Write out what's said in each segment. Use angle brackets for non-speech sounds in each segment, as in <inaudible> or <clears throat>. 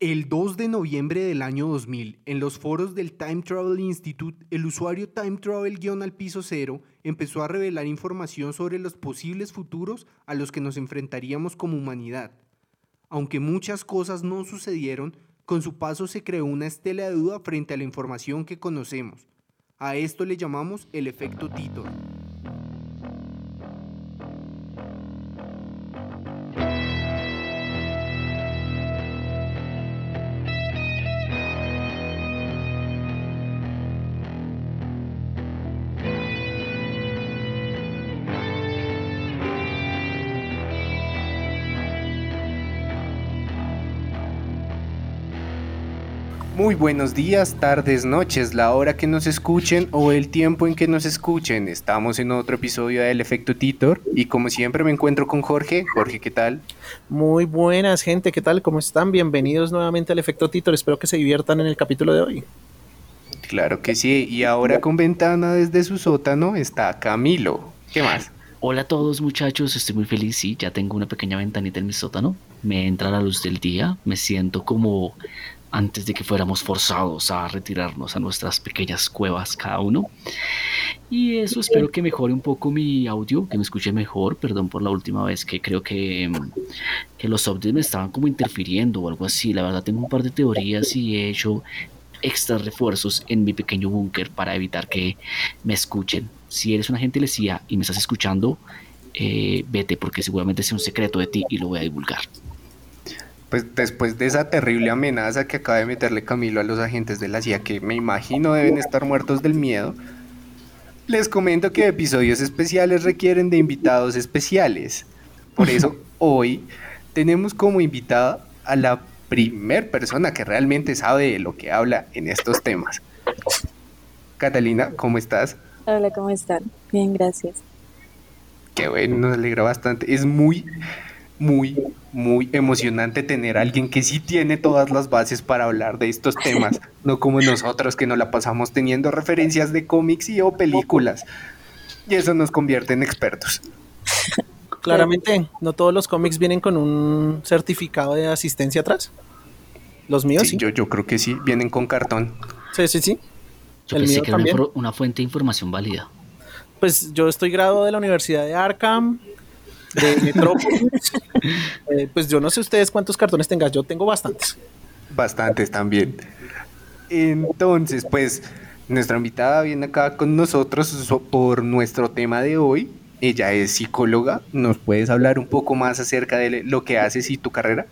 El 2 de noviembre del año 2000, en los foros del Time Travel Institute, el usuario Time Travel-al piso cero empezó a revelar información sobre los posibles futuros a los que nos enfrentaríamos como humanidad. Aunque muchas cosas no sucedieron, con su paso se creó una estela de duda frente a la información que conocemos. A esto le llamamos el efecto Titor. Muy buenos días, tardes, noches, la hora que nos escuchen o el tiempo en que nos escuchen. Estamos en otro episodio del Efecto Titor y como siempre me encuentro con Jorge. Jorge, ¿qué tal? Muy buenas, gente, ¿qué tal? ¿Cómo están? Bienvenidos nuevamente al Efecto Titor. Espero que se diviertan en el capítulo de hoy. Claro que sí, y ahora con ventana desde su sótano está Camilo. ¿Qué más? Hola a todos muchachos, estoy muy feliz, sí, ya tengo una pequeña ventanita en mi sótano, me entra la luz del día, me siento como antes de que fuéramos forzados a retirarnos a nuestras pequeñas cuevas cada uno. Y eso espero que mejore un poco mi audio, que me escuche mejor. Perdón por la última vez que creo que, que los audios me estaban como interfiriendo o algo así. La verdad tengo un par de teorías y he hecho extra refuerzos en mi pequeño búnker para evitar que me escuchen. Si eres una gente lecía y me estás escuchando, eh, vete porque seguramente es un secreto de ti y lo voy a divulgar pues después de esa terrible amenaza que acaba de meterle Camilo a los agentes de la CIA, que me imagino deben estar muertos del miedo, les comento que episodios especiales requieren de invitados especiales. Por eso <laughs> hoy tenemos como invitada a la primer persona que realmente sabe de lo que habla en estos temas. Catalina, ¿cómo estás? Hola, ¿cómo están? Bien, gracias. Qué bueno, nos alegra bastante. Es muy muy, muy emocionante tener a alguien que sí tiene todas las bases para hablar de estos temas, no como nosotros que no la pasamos teniendo referencias de cómics y o películas. Y eso nos convierte en expertos. <laughs> Claramente, no todos los cómics vienen con un certificado de asistencia atrás. Los míos sí. Yo, yo creo que sí, vienen con cartón. Sí, sí, sí. Yo pensé que era una, una fuente de información válida. Pues yo estoy graduado de la Universidad de Arkham, de Metrópolis. <laughs> Eh, pues yo no sé ustedes cuántos cartones tengas, yo tengo bastantes. Bastantes también. Entonces, pues nuestra invitada viene acá con nosotros por nuestro tema de hoy. Ella es psicóloga. ¿Nos puedes hablar un poco más acerca de lo que haces y tu carrera?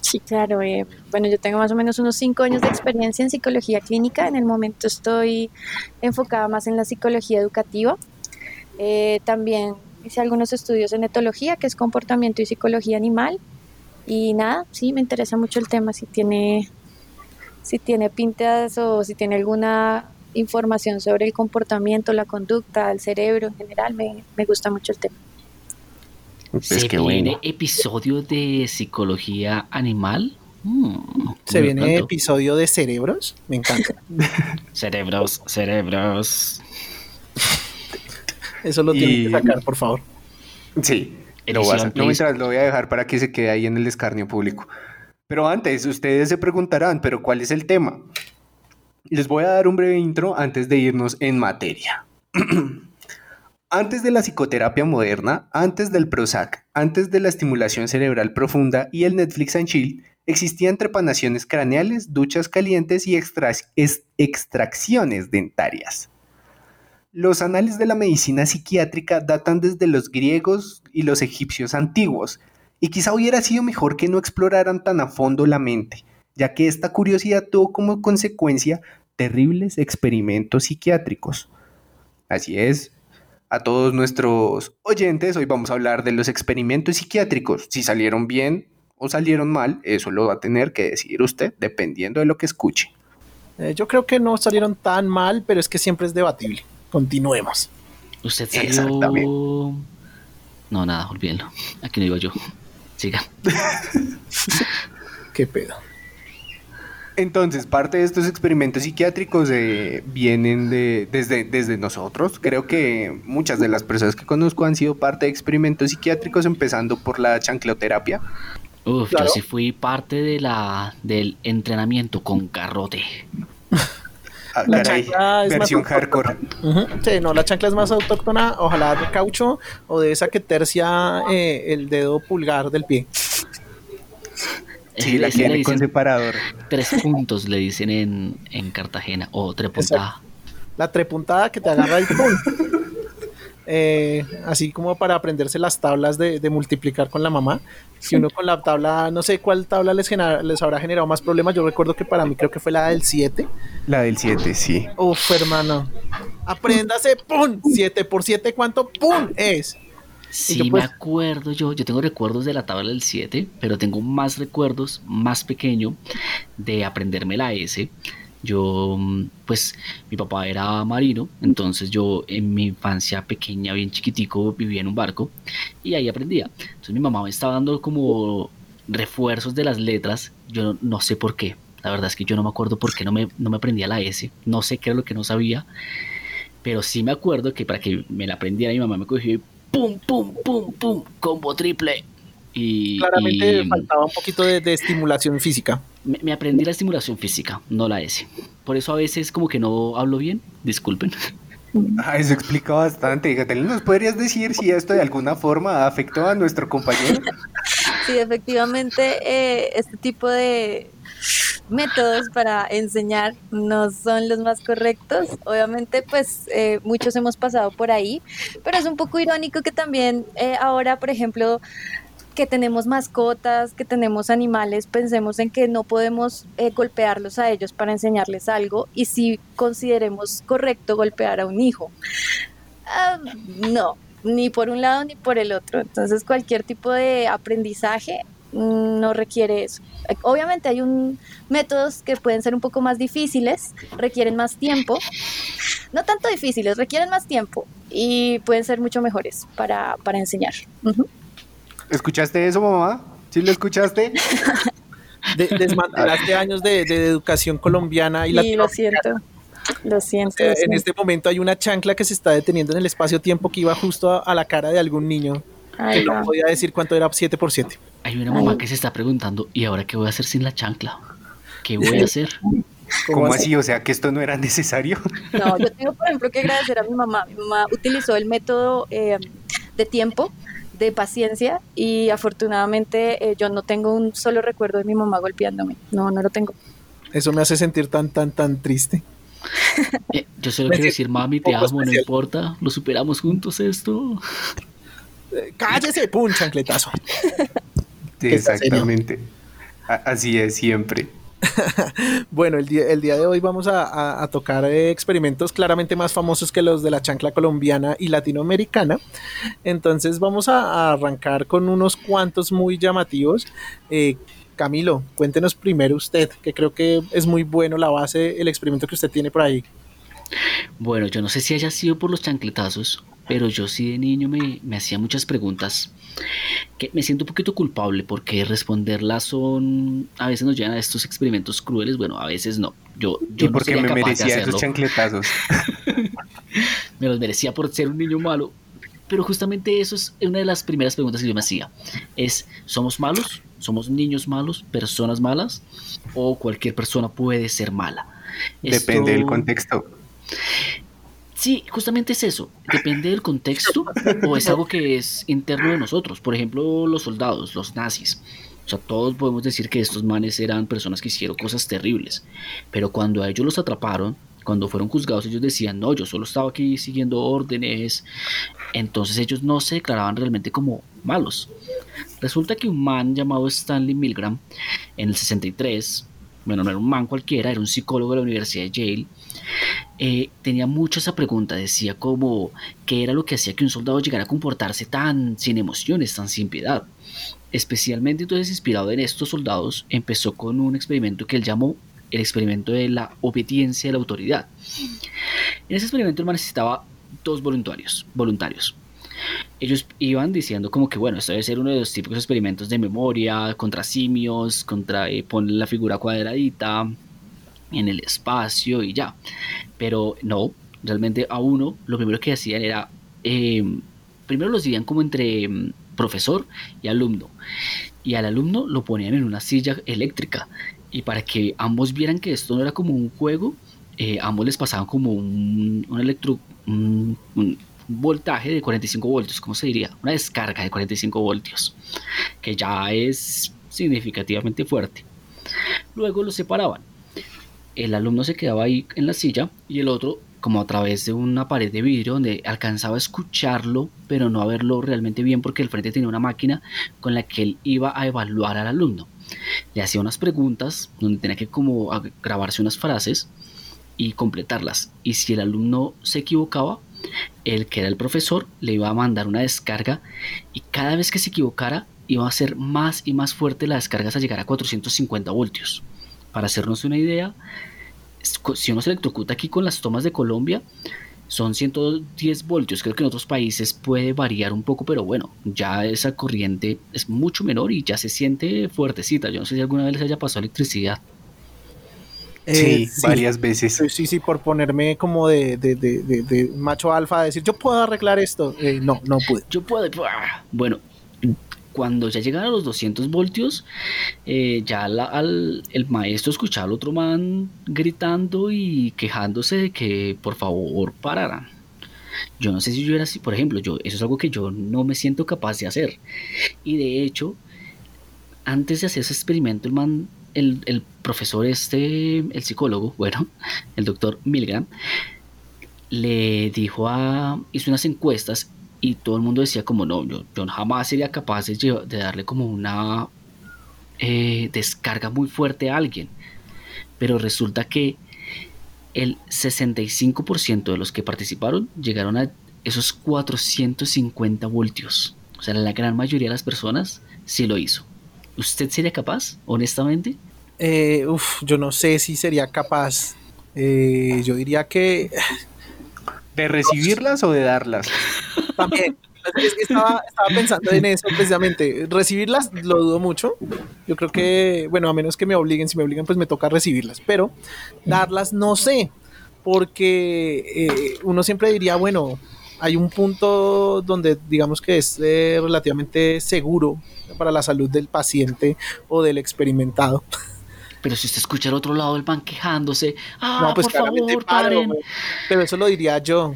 Sí, claro. Eh, bueno, yo tengo más o menos unos cinco años de experiencia en psicología clínica. En el momento estoy enfocada más en la psicología educativa. Eh, también hice algunos estudios en etología, que es comportamiento y psicología animal. Y nada, sí, me interesa mucho el tema, si tiene, si tiene pintas o si tiene alguna información sobre el comportamiento, la conducta, el cerebro en general, me, gusta mucho el tema. Pues ¿Se viene episodio de psicología animal? Mm, ¿Se viene episodio de cerebros? Me encanta. <laughs> cerebros, cerebros. Eso lo tienen que sacar, por favor. Sí, lo voy a, no lo voy a dejar para que se quede ahí en el escarnio público. Pero antes, ustedes se preguntarán, ¿pero cuál es el tema? Les voy a dar un breve intro antes de irnos en materia. <clears throat> antes de la psicoterapia moderna, antes del Prozac, antes de la estimulación cerebral profunda y el Netflix and Chill, existían trepanaciones craneales, duchas calientes y extracciones dentarias. Los anales de la medicina psiquiátrica datan desde los griegos y los egipcios antiguos, y quizá hubiera sido mejor que no exploraran tan a fondo la mente, ya que esta curiosidad tuvo como consecuencia terribles experimentos psiquiátricos. Así es, a todos nuestros oyentes, hoy vamos a hablar de los experimentos psiquiátricos. Si salieron bien o salieron mal, eso lo va a tener que decidir usted dependiendo de lo que escuche. Eh, yo creo que no salieron tan mal, pero es que siempre es debatible. Continuemos. Usted salió. No, nada, olvídenlo. Aquí no iba yo. Siga. <laughs> Qué pedo. Entonces, parte de estos experimentos psiquiátricos eh, vienen de, desde, desde nosotros. Creo que muchas de las personas que conozco han sido parte de experimentos psiquiátricos, empezando por la chancleoterapia, Uf, yo sí fui parte de la del entrenamiento con carrote. <laughs> Ah, la chancla es versión hardcore. Sí, no, la chancla es más autóctona, ojalá de caucho o de esa que tercia eh, el dedo pulgar del pie. Sí, la tiene con separador. Tres puntos le dicen en, en Cartagena, o trepuntada. La trepuntada que te agarra el pum. Eh, así como para aprenderse las tablas de, multiplicar con la mamá. Si uno con la tabla, no sé cuál tabla les, les habrá generado más problemas, yo recuerdo que para mí creo que fue la del 7. La del 7, sí. Uf, hermano. Apréndase, ¡pum! 7 por 7, ¿cuánto? ¡pum! es. Sí, me pues acuerdo yo, yo tengo recuerdos de la tabla del 7, pero tengo más recuerdos más pequeño de aprenderme la S yo, mm, pues, mi papá era marino, entonces yo en mi infancia pequeña, bien chiquitico, vivía en un barco y ahí aprendía. Entonces mi mamá me estaba dando como refuerzos de las letras, yo no sé por qué. La verdad es que yo no me acuerdo por qué no me, no me aprendía la S, no sé qué era lo que no sabía, pero sí me acuerdo que para que me la aprendiera mi mamá me cogió y pum, pum, pum, pum, combo triple. Y, Claramente faltaba un poquito de, estimulación física. Me, aprendí la estimulación física, no la S. Por eso a veces como que no hablo bien, disculpen. <laughs> Ah, eso explica bastante. ¿nos podrías decir si esto de alguna forma afectó a nuestro compañero? Sí, efectivamente, eh, este tipo de métodos para enseñar no son los más correctos. Obviamente, pues eh, muchos hemos pasado por ahí, pero es un poco irónico que también eh, ahora, por ejemplo, que tenemos mascotas, que tenemos animales, pensemos en que no podemos eh, golpearlos a ellos para enseñarles algo y si consideremos correcto golpear a un hijo. Ah, no, ni por un lado ni por el otro. Entonces cualquier tipo de aprendizaje mm, no requiere eso. Obviamente hay un, métodos que pueden ser un poco más difíciles, requieren más tiempo. No tanto difíciles, requieren más tiempo y pueden ser mucho mejores para, enseñar. ¿Escuchaste eso, mamá? ¿Sí lo escuchaste? desmantelaste años de, educación colombiana y sí, lo siento. Lo siento, En este momento hay una chancla que se está deteniendo en el espacio-tiempo que iba justo a, la cara de algún niño. que no podía decir cuánto era 7 por 7 Hay una mamá que se está preguntando, ¿y ahora qué voy a hacer sin la chancla? ¿Qué <laughs> voy a hacer? ¿Cómo, así? O sea, que esto no era necesario. No, yo tengo, por ejemplo, que agradecer a mi mamá. Mi mamá utilizó el método eh, de tiempo de paciencia y afortunadamente eh, yo no tengo un solo recuerdo de mi mamá golpeándome. No, no lo tengo. Eso me hace sentir tan, tan, tan triste. Eh, yo solo <laughs> quiero decir, mami, te amo, no importa, lo superamos juntos esto. Eh, cállese, pum, chancletazo. <laughs> exactamente. Así es siempre. <laughs> bueno, el día, el día de hoy vamos a, tocar eh, experimentos claramente más famosos que los de la chancla colombiana y latinoamericana. Entonces vamos a, arrancar con unos cuantos muy llamativos. Eh, Camilo, cuéntenos primero usted, que creo que es muy bueno la base, el experimento que usted tiene por ahí. Bueno, yo no sé si haya sido por los chancletazos, pero yo sí de niño me, me hacía muchas preguntas que me siento un poquito culpable porque responderlas son a veces nos llevan a estos experimentos crueles bueno a veces no. Yo yo ¿Y porque me merecía esos chancletazos. <laughs> Me los merecía por ser un niño malo. Pero justamente eso es una de las primeras preguntas que yo me hacía. Es somos malos somos niños malos personas malas o cualquier persona puede ser mala depende del contexto Sí, justamente es eso. Depende del contexto o es algo que es interno de nosotros. Por ejemplo, los soldados, los nazis. O sea, todos podemos decir que estos manes eran personas que hicieron cosas terribles. Pero cuando a ellos los atraparon, cuando fueron juzgados, ellos decían, no, yo solo estaba aquí siguiendo órdenes. Entonces ellos no se declaraban realmente como malos. Resulta que un man llamado Stanley Milgram, en el 63, bueno, no era un man cualquiera, era un psicólogo de la Universidad de Yale, eh, tenía mucho esa pregunta, decía como qué era lo que hacía que un soldado llegara a comportarse tan sin emociones, tan sin piedad. Especialmente entonces inspirado en estos soldados, empezó con un experimento que él llamó el experimento de la obediencia de la autoridad. En ese experimento él necesitaba dos voluntarios, voluntarios. Ellos iban diciendo como que bueno, esto debe ser uno de los típicos experimentos de memoria, contra simios, contra eh, poner la figura cuadradita, en el espacio y ya. Pero no, realmente a uno lo primero que hacían era, em, primero los dividían como entre em, profesor y alumno. y al alumno lo ponían en una silla eléctrica. Y para que ambos vieran que esto no era como un juego, eh, ambos les pasaban como un, un electro, un, voltaje de 45 voltios, ¿cómo se diría? Una descarga de 45 voltios, que ya es significativamente fuerte. Luego los separaban. El alumno se quedaba ahí en la silla y el otro como a través de una pared de vidrio donde alcanzaba a escucharlo, pero no a verlo realmente bien porque el frente tenía una máquina con la que él iba a evaluar al alumno. Le hacía unas preguntas donde tenía que como grabarse unas frases y completarlas. Y si el alumno se equivocaba, el que era el profesor le iba a mandar una descarga y cada vez que se equivocara iba a ser más y más fuerte la descarga hasta llegar a 450 voltios. Para hacernos una idea, si uno se electrocuta aquí con las tomas de Colombia, son 110 voltios. Creo que en otros países puede variar un poco, pero bueno, ya esa corriente es mucho menor y ya se siente fuertecita. Yo no sé si alguna vez les haya pasado electricidad. Eh, sí, varias veces. Sí, sí, por ponerme como de, de, de, macho alfa, decir, yo puedo arreglar esto. Eh, no, no pude. Yo puedo. Bueno, cuando ya llegan a los 200 voltios, eh, ya el maestro escuchaba al otro man gritando y quejándose de que por favor pararan. Yo no sé si yo era así, por ejemplo, eso es algo que yo no me siento capaz de hacer. Y de hecho, antes de hacer ese experimento, el man el, profesor este, el psicólogo, bueno, el doctor Milgram, le dijo a, hizo unas encuestas y todo el mundo decía como no, yo, jamás sería capaz de, darle como una eh, descarga muy fuerte a alguien. Pero resulta que el 65% de los que participaron llegaron a esos 450 voltios. O sea, la gran mayoría de las personas sí lo hizo. ¿Usted sería capaz, honestamente? Eh, uf, yo no sé si sería capaz. Eh, yo diría que. ¿De recibirlas o de darlas? También. estaba, pensando en eso precisamente. Recibirlas lo dudo mucho. Yo creo que, bueno, a menos que me obliguen, si me obligan, pues me toca recibirlas. Pero darlas no sé. Porque eh, uno siempre diría, bueno, hay un punto donde digamos que es relativamente seguro para la salud del paciente o del experimentado. Pero si usted escucha al otro lado del pan quejándose, ah, pues por favor, Pero eso lo diría yo.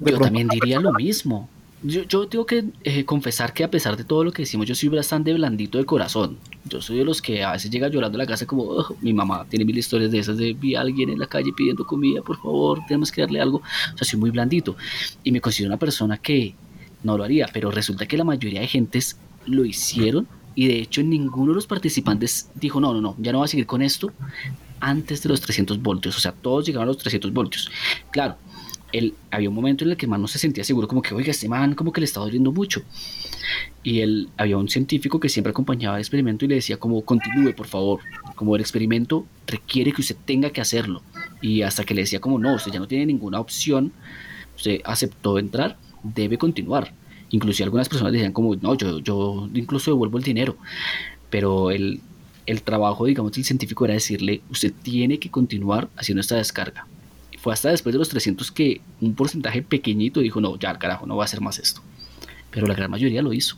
Yo también <laughs> diría lo mismo. Yo, yo tengo que eh, confesar que a pesar de todo lo que decimos, yo soy bastante blandito de corazón. Yo soy de los que a veces llega llorando a la casa como, mi mamá tiene mil historias de esas de vi a alguien en la calle pidiendo comida, por favor, tenemos que darle algo. O sea, soy muy blandito. Y me considero una persona que no lo haría, pero resulta que la mayoría de gentes lo hicieron y de hecho ninguno de los participantes dijo, no, no, no, ya no va a seguir con esto antes de los 300 voltios, o sea, todos llegaron a los 300 voltios. Claro, él, había un momento en el que el man no se sentía seguro, como que, oiga, este man como que le estaba oyendo mucho. Y él, había un científico que siempre acompañaba el experimento y le decía como, continúe, por favor, como el experimento requiere que usted tenga que hacerlo. Y hasta que le decía como, no, usted ya no tiene ninguna opción, usted aceptó entrar, debe continuar. Incluso algunas personas decían como, no, yo, yo incluso devuelvo el dinero. Pero el, el trabajo, digamos, del científico era decirle, usted tiene que continuar haciendo esta descarga. Fue hasta después de los 300 que un porcentaje pequeñito dijo, no, ya, carajo, no va a hacer más esto. Pero la gran mayoría lo hizo.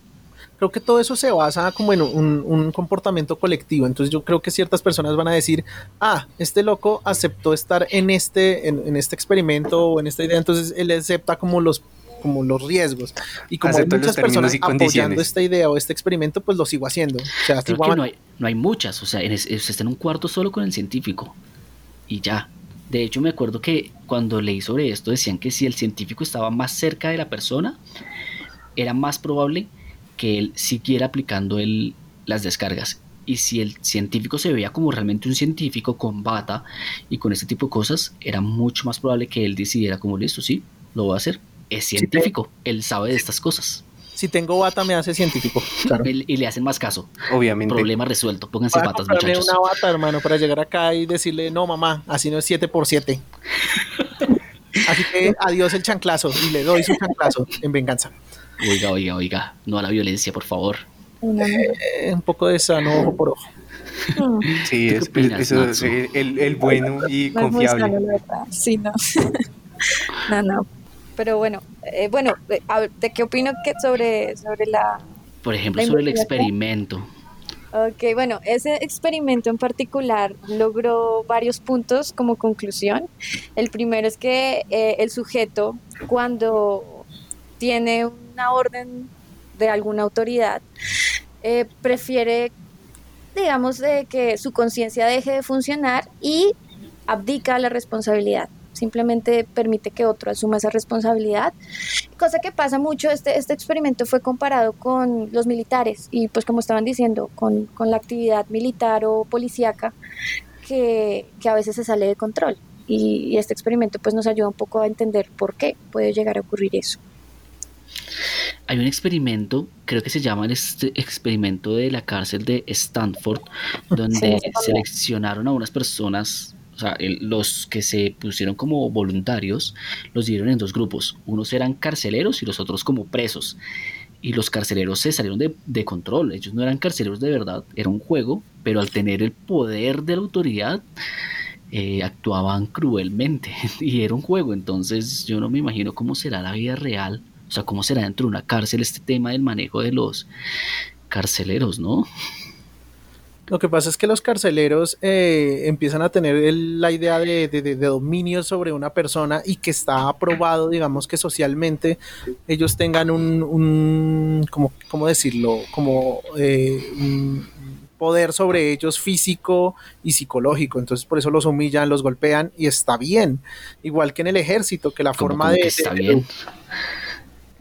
Creo que todo eso se basa como en un, un, comportamiento colectivo. Entonces yo creo que ciertas personas van a decir, ah, este loco aceptó estar en este, en, en este experimento o en esta idea, entonces él acepta como los como los riesgos. Y como hay muchas personas apoyando esta idea o este experimento, pues lo sigo haciendo. O sea, que no, hay, no hay muchas, o sea, se está en un cuarto solo con el científico y ya. De hecho, me acuerdo que cuando leí sobre esto decían que si el científico estaba más cerca de la persona, era más probable que él siguiera aplicando el, las descargas. Y si el científico se veía como realmente un científico con bata y con este tipo de cosas, era mucho más probable que él decidiera como listo, sí, lo voy a hacer es científico, él sabe de estas cosas. Si tengo bata, me hace científico. <laughs> Y, le hacen más caso. Obviamente. Problema resuelto. Pónganse batas, muchachos. una bata, hermano, para llegar acá y decirle, no, mamá, así no es 7 por 7 <laughs> Así que adiós el chanclazo y le doy su chanclazo en venganza. Oiga, oiga, oiga, no a la violencia, por favor. Eh, un poco de sano ojo por ojo. <laughs> Sí, es, eso, es el, el, bueno y confiable. sí, no. no, no pero bueno, eh, bueno, eh, ¿de qué opino que sobre, sobre la... Por ejemplo, sobre el experimento. Ok, bueno, ese experimento en particular logró varios puntos como conclusión. El primero es que eh, el sujeto, cuando tiene una orden de alguna autoridad, eh, prefiere, digamos, de que su conciencia deje de funcionar y abdica la responsabilidad simplemente permite que otro asuma esa responsabilidad. Cosa que pasa mucho, este, este experimento fue comparado con los militares y pues como estaban diciendo, con, la actividad militar o policíaca que, a veces se sale de control. Y, este experimento pues nos ayuda un poco a entender por qué puede llegar a ocurrir eso. Hay un experimento, creo que se llama el este experimento de la cárcel de Stanford, donde seleccionaron a unas personas o sea, los que se pusieron como voluntarios los dieron en dos grupos. Unos eran carceleros y los otros como presos. Y los carceleros se salieron de, control. Ellos no eran carceleros de verdad, era un juego, pero al tener el poder de la autoridad, eh, actuaban cruelmente. <laughs> y era un juego, entonces yo no me imagino cómo será la vida real. O sea, cómo será dentro de una cárcel este tema del manejo de los carceleros, ¿no? Lo que pasa es que los carceleros eh, empiezan a tener la idea de, dominio sobre una persona y que está aprobado, digamos que socialmente ellos tengan un, como, ¿cómo decirlo? Como eh, un poder sobre ellos físico y psicológico. Entonces por eso los humillan, los golpean y está bien. Igual que en el ejército, que la forma de... Está bien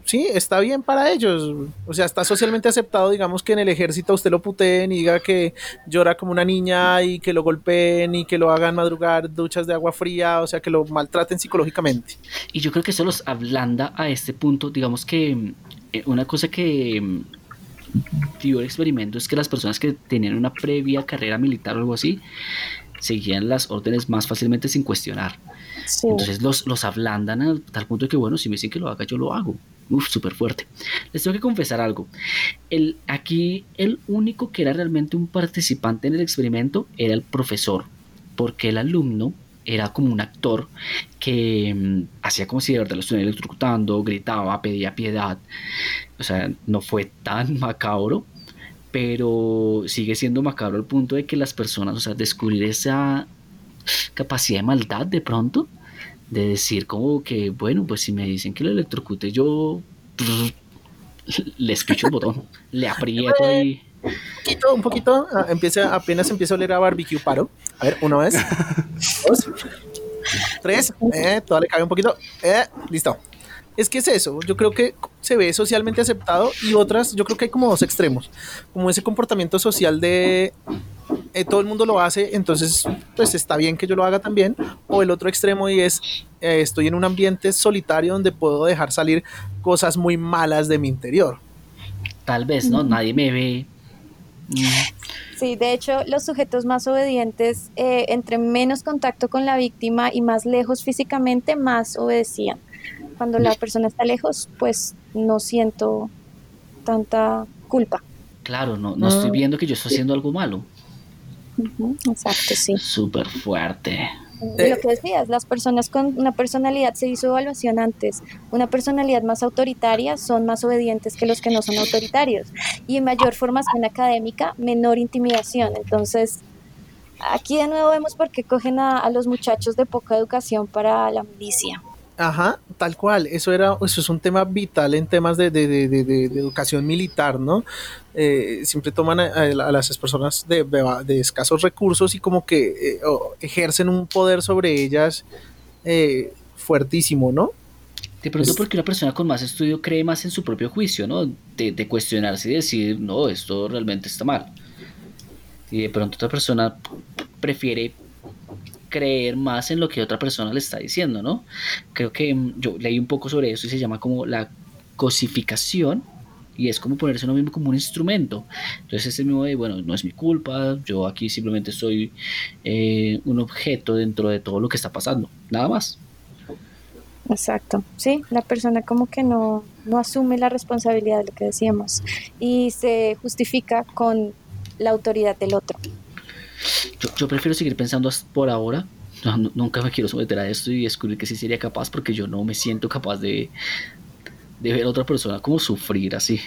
sí, está bien para ellos. O sea, está socialmente aceptado, digamos, que en el ejército usted lo puteen y diga que llora como una niña y que lo golpeen y que lo hagan madrugar duchas de agua fría, o sea, que lo maltraten psicológicamente. Y yo creo que eso los ablanda a este punto, digamos que eh, una cosa que mm, dio el experimento es que las personas que tenían una previa carrera militar o algo así, seguían las órdenes más fácilmente sin cuestionar. Entonces los, los ablandan a tal punto que, bueno, si me dicen que lo haga, yo lo hago. Uf, súper fuerte. Les tengo que confesar algo. El, aquí el único que era realmente un participante en el experimento era el profesor, porque el alumno era como un actor que mm, hacía como si de verdad lo estuviera electrocutando, gritaba, pedía piedad. O sea, no fue tan macabro, pero sigue siendo macabro al punto de que las personas, o sea, descubrir esa capacidad de maldad de pronto, de decir como que, bueno, pues si me dicen que lo electrocute, yo <laughs> le escucho el botón, le aprieto y... Un poquito, un poquito, ah, empieza, apenas empieza a oler a barbecue paro. A ver, una vez, dos, tres, eh, todavía le cabe un poquito, eh, listo. Es que es eso, yo creo que se ve socialmente aceptado y otras, yo creo que hay como dos extremos, como ese comportamiento social de eh, todo el mundo lo hace, entonces pues está bien que yo lo haga también. O el otro extremo y es, eh, estoy en un ambiente solitario donde puedo dejar salir cosas muy malas de mi interior. Tal vez, ¿no? Nadie me ve. <laughs> Sí, de hecho, los sujetos más obedientes, eh, entre menos contacto con la víctima y más lejos físicamente, más obedecían. Cuando la persona está lejos, pues no siento tanta culpa. Claro, no, no estoy ah. viendo que yo estoy haciendo algo malo exacto, sí. Súper fuerte. Lo que decías, las personas con una personalidad, se hizo evaluación antes, una personalidad más autoritaria son más obedientes que los que no son autoritarios y en mayor formación académica, menor intimidación. Entonces, aquí de nuevo vemos por qué cogen a, a los muchachos de poca educación para la milicia. Ajá, tal cual. Eso era, eso es un tema vital en temas de, educación militar, ¿no? Eh, siempre toman a, las personas de, escasos recursos y como que eh, ejercen un poder sobre ellas eh, fuertísimo, ¿no? De pronto porque una persona con más estudio cree más en su propio juicio, ¿no? De, de cuestionarse y decir, no, esto realmente está mal. Y de pronto otra persona prefiere creer más en lo que otra persona le está diciendo, ¿no? Creo que mm, yo leí un poco sobre eso y se llama como la cosificación y es como ponerse uno mismo como un instrumento. Entonces ese mismo de, bueno, no es mi culpa, yo aquí simplemente soy eh, un objeto dentro de todo lo que está pasando, nada más. Exacto, sí, la persona como que no, no asume la responsabilidad de lo que decíamos y se justifica con la autoridad del otro. Yo, prefiero seguir pensando por ahora. nunca me quiero someter a esto y descubrir que sí sería capaz porque yo no me siento capaz de, de ver a otra persona como sufrir así.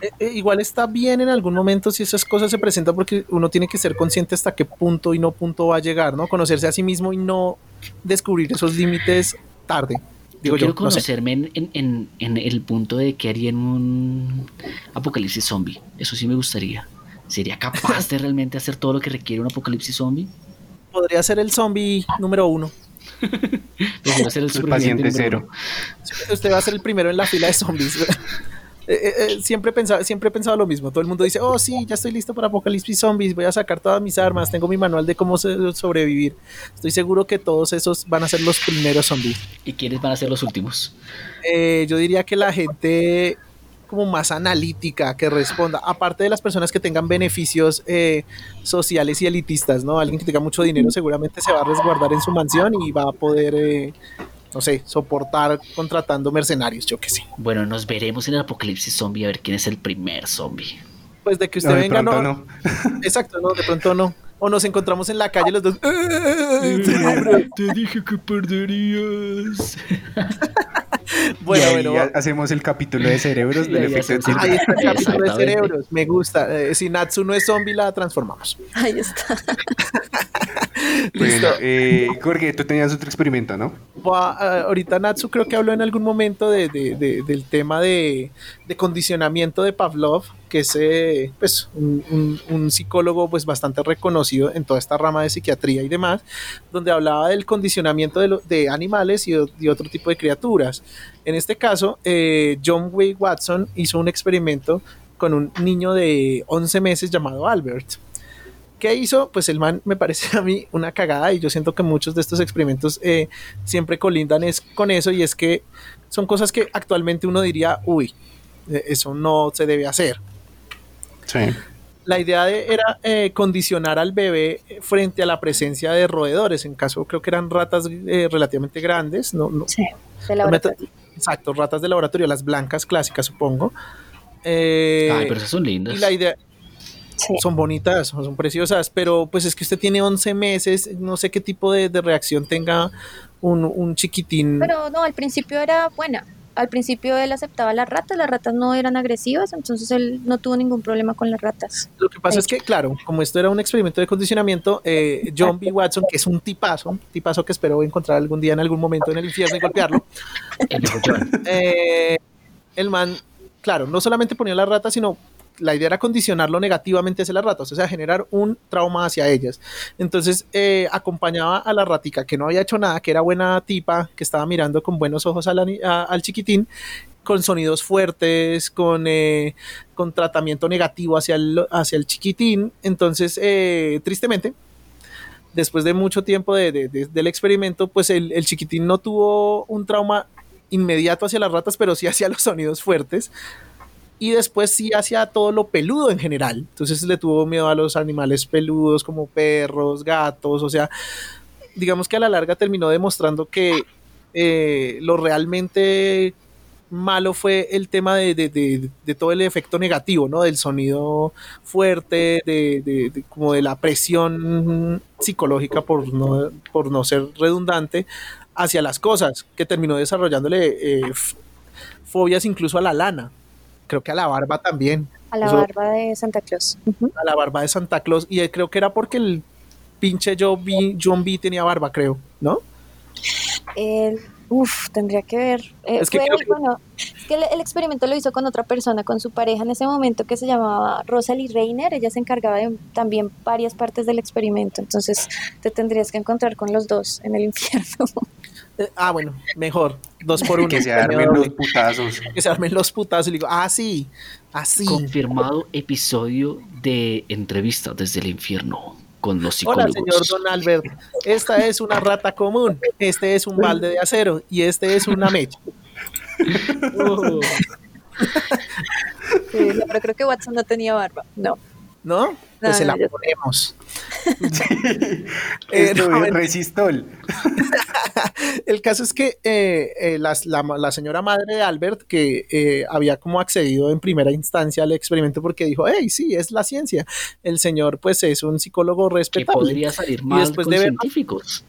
Eh, eh, igual está bien en algún momento si esas cosas se presentan porque uno tiene que ser consciente hasta qué punto y no punto va a llegar, ¿no? Conocerse a sí mismo y no descubrir esos límites tarde. Digo yo quiero conocerme en, el punto de que haría en un apocalipsis zombie. Eso sí me gustaría. ¿Sería capaz de realmente hacer todo lo que requiere un apocalipsis zombie? Podría ser el zombie número uno. <laughs> ser el, paciente cero. Usted va a ser el primero en la fila de zombies. <laughs> Eh, eh, eh, siempre, he pensado, siempre he pensado lo mismo. Todo el mundo dice, oh sí, ya estoy listo para Apocalipsis Zombies, voy a sacar todas mis armas, tengo mi manual de cómo sobrevivir. Estoy seguro que todos esos van a ser los primeros zombies. ¿Y quiénes van a ser los últimos? yo diría que la gente como más analítica que responda, aparte de las personas que tengan beneficios sociales y elitistas, ¿no? Alguien que tenga mucho dinero seguramente se va a resguardar en su mansión y va a poder no sé, soportar contratando mercenarios, yo que sé. Bueno, nos veremos en el apocalipsis zombie a ver quién es el primer zombie. Pues de que usted venga, no, no. <laughs> Exacto, no, de pronto no. O nos encontramos en la calle los dos. <laughs> Te dije que perderías. <laughs> <laughs> bueno, bueno. hacemos el capítulo de cerebros <laughs> del efecto Ahí está el capítulo de cerebros. Me gusta. Eh, si Natsu no es zombie, la transformamos. Ahí está. <laughs> Listo. Eh, Jorge, tú tenías otro experimento, ¿no? Ah, ahorita Natsu creo que habló en algún momento de, del tema de, condicionamiento de Pavlov, que es eh, pues, un, psicólogo pues, bastante reconocido en toda esta rama de psiquiatría y demás, donde hablaba del condicionamiento de, animales y, otro tipo de criaturas. En este caso, eh, John Wayne Watson hizo un experimento con un niño de 11 meses llamado Albert. ¿Qué hizo? Pues el man me parece a mí una cagada y yo siento que muchos de estos experimentos eh, siempre colindan con eso y es que son cosas que actualmente uno diría, uy, eh, eso no se debe hacer. Sí. La idea era eh, condicionar al bebé frente a la presencia de roedores, en caso creo que eran ratas relativamente grandes, no, sí, de laboratorio. Exacto, ratas de laboratorio, las blancas clásicas supongo. Ay, pero esas son lindas. Y la idea, son bonitas, son preciosas, pero pues es que usted tiene 11 meses, no sé qué tipo de, reacción tenga un, chiquitín. Pero no, al principio era buena. Al principio él aceptaba las ratas, las ratas no eran agresivas, entonces él no tuvo ningún problema con las ratas. Lo que pasa es que, claro, como esto era un experimento de condicionamiento, eh, John B. Watson, que es un tipazo, un tipazo que espero encontrar algún día en algún momento en el infierno y golpearlo, <laughs> eh, el man, claro, no solamente ponía las ratas, sino la idea era condicionarlo negativamente hacia las ratas, o sea, generar un trauma hacia ellas. Entonces eh, acompañaba a la ratica que no había hecho nada, que era buena tipa, que estaba mirando con buenos ojos al chiquitín, con sonidos fuertes, con, eh, con tratamiento negativo hacia el, hacia el chiquitín. Entonces, eh, tristemente, después de mucho tiempo del experimento, pues el, el chiquitín no tuvo un trauma inmediato hacia las ratas, pero sí hacia los sonidos fuertes y después sí hacía todo lo peludo en general. Entonces le tuvo miedo a los animales peludos como perros, gatos, o sea, digamos que a la larga terminó demostrando que eh, lo realmente malo fue el tema de, todo el efecto negativo, ¿no? Del sonido fuerte, de, como de la presión psicológica, por no, por no ser redundante, hacia las cosas, que terminó desarrollándole eh, fobias incluso a la lana creo que a la barba también. A la barba de Santa Claus. A la barba de Santa Claus. Y creo que era porque el pinche John B, John B tenía barba, creo, ¿no? El, uf, tendría que ver. Eh, es que, bueno, que el, experimento lo hizo con otra persona, con su pareja en ese momento que se llamaba Rosalie Reiner. Ella se encargaba de también varias partes del experimento. Entonces te tendrías que encontrar con los dos en el <laughs> infierno. Eh, ah, bueno, mejor. Dos por <laughs> uno. Que se armen los putazos. Que se armen los putazos. Y digo, ah, sí, así. Confirmado episodio de entrevista desde el infierno con los psicólogos. Hola, señor Don Albert. Esta es una rata común. Este es un balde de acero. Y este es una mecha. <laughs> <laughs> sí, pero creo que Watson no tenía barba. No. ¿No? Pues se la ponemos. <laughs> Eh, resistol. <laughs> el caso es que eh, eh, la, señora madre de Albert, que había como accedido en primera instancia al experimento porque dijo, hey, sí, es la ciencia. El señor, pues, es un psicólogo respetable. Que podría salir mal después con de científicos.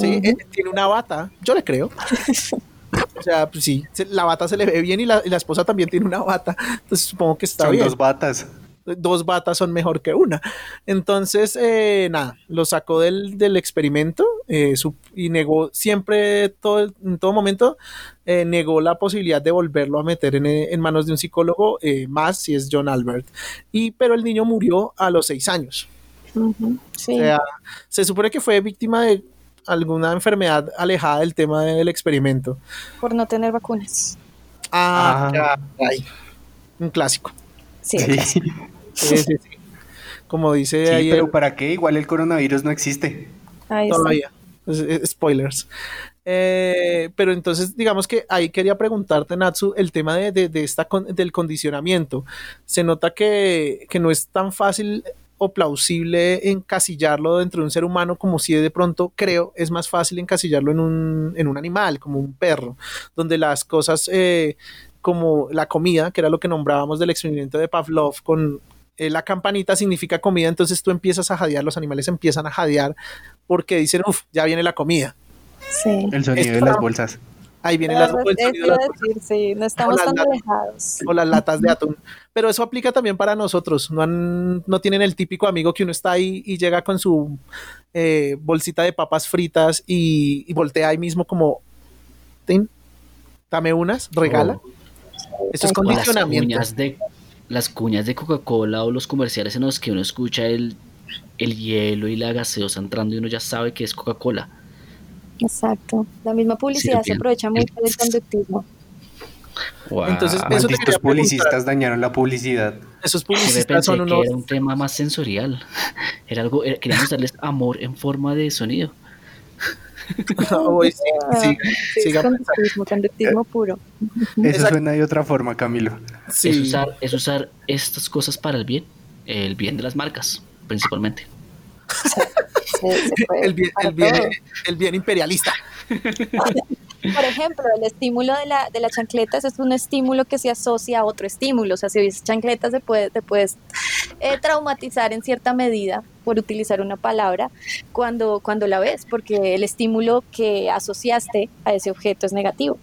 Sí, tiene una bata, yo le creo. <laughs> O sea, pues sí, la bata se le ve bien y la, esposa también tiene una bata. Entonces supongo que está bien. dos batas dos batas son mejor que una. Entonces, eh, nada, lo sacó del, experimento eh, y negó siempre, todo, en todo momento, eh, negó la posibilidad de volverlo a meter en, manos de un psicólogo, más si es John Albert. Y, pero el niño murió a los seis años. se supone que fue víctima de alguna enfermedad alejada del tema del experimento. Por no tener vacunas. Ah, ah. un clásico. Sí. Sí, sí, Como dice ahí. Pero ¿para qué? Igual el coronavirus no existe. Todavía. Spoilers. Eh, pero entonces, digamos que ahí quería preguntarte, Natsu, el tema de, esta del condicionamiento. Se nota que, no es tan fácil o plausible encasillarlo dentro de un ser humano como si de pronto creo es más fácil encasillarlo en un, en un animal, como un perro, donde las cosas eh, como la comida, que era lo que nombrábamos del experimento de Pavlov con eh, la campanita significa comida, entonces tú empiezas a jadear, los animales empiezan a jadear porque dicen, uff, ya viene la comida. Sí. El sonido de las bolsas. Ahí vienen las bolsas. sí, no estamos tan alejados. O las latas de atún. Pero eso aplica también para nosotros. No, no tienen el típico amigo que uno está ahí y llega con su eh, bolsita de papas fritas y, voltea ahí mismo como, dame unas, regala. Oh. Eso es condicionamiento las cuñas de Coca-Cola o los comerciales en los que uno escucha el, hielo y la gaseosa entrando y uno ya sabe que es Coca-Cola. Exacto. La misma publicidad se aprovecha mucho del conductismo. Entonces, eso estos publicistas dañaron la publicidad. Esos publicistas son unos... era un tema más sensorial. <laughs> Era algo, queríamos darles amor en forma de sonido. <laughs> sí, sí, conductismo, conductismo puro. Eso suena de otra forma, Camilo. Es, usar, es usar estas cosas para el bien, el bien de las marcas, principalmente. <laughs> <laughs> el, bien, el, bien, el bien imperialista. <laughs> Por ejemplo, el estímulo de la, de la chancleta es un estímulo que se asocia a otro estímulo. O sea, si ves chancletas te, puede, te puedes eh, traumatizar en cierta medida, por utilizar una palabra, cuando, cuando la ves, porque el estímulo que asociaste a ese objeto es negativo.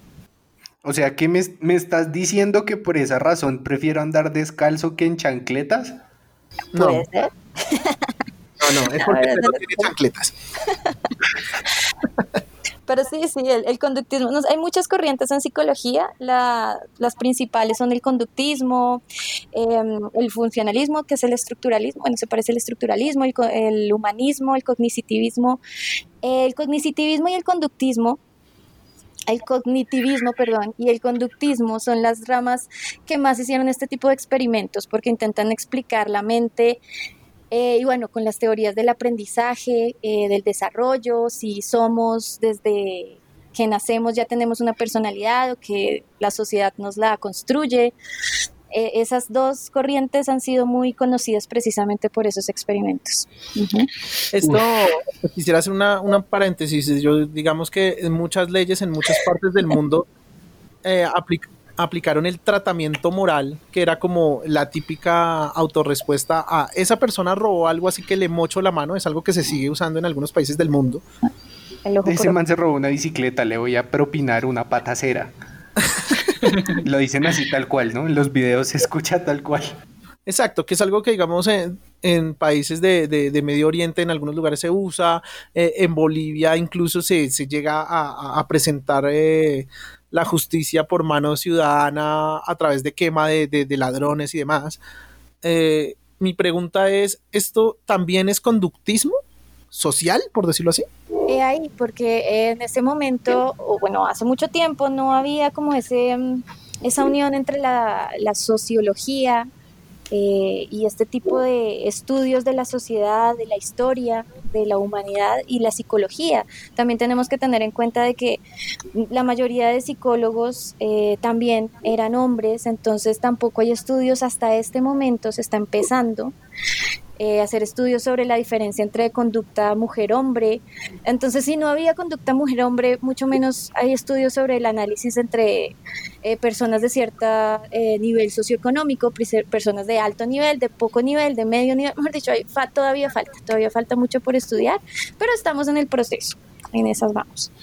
O sea, ¿qué me, me estás diciendo que por esa razón prefiero andar descalzo que en chancletas? No. ¿Puede ser? <laughs> No, no, es porque no tiene chancletas. <laughs> Pero sí, sí, el, conductismo, hay muchas corrientes en psicología, las principales son el conductismo, em, el funcionalismo, que es el estructuralismo, bueno, se parece el estructuralismo, el, el humanismo, el cognitivismo. El cognitivismo y el conductismo el cognitivismo, perdón, y el conductismo son las ramas que más hicieron este tipo de experimentos porque intentan explicar la mente eh, y bueno, con las teorías del aprendizaje, eh, del desarrollo, si somos desde que nacemos ya tenemos una personalidad o que la sociedad nos la construye. Eh, esas dos corrientes han sido muy conocidas precisamente por esos experimentos. Esto, quisiera hacer una, una, paréntesis. Yo digamos que en muchas leyes en muchas partes del mundo aplican aplicaron el tratamiento moral, que era como la típica autorrespuesta a esa persona robó algo así que le mocho la mano, es algo que se sigue usando en algunos países del mundo. Ese man se robó una bicicleta, le voy a propinar una patacera. <laughs> Lo dicen así tal cual, ¿no? En los videos se escucha tal cual. Exacto, que es algo que digamos en, países de, Medio Oriente, en algunos lugares se usa, eh, en Bolivia incluso se, llega a, presentar eh, la justicia por mano ciudadana a través de quema de, ladrones y demás. Eh, mi pregunta es, ¿esto también es conductismo social, por decirlo así? Ahí, porque en ese momento, o bueno, hace mucho tiempo no había como ese, mm, esa unión entre la, la sociología, eh, y este tipo de estudios de la sociedad, de la historia, de la humanidad y la psicología. También tenemos que tener en cuenta de que la mayoría de psicólogos eh, también eran hombres, entonces tampoco hay estudios hasta este momento, se está empezando eh, hacer estudios sobre la diferencia entre conducta mujer-hombre. Entonces, si no había conducta mujer-hombre, mucho menos hay estudios sobre el análisis entre eh, personas de cierto eh, nivel socioeconómico, personas de alto nivel, de poco nivel, de medio nivel. Mejor dicho, hay, todavía falta, todavía falta mucho por estudiar, pero estamos en el proceso, en esas vamos.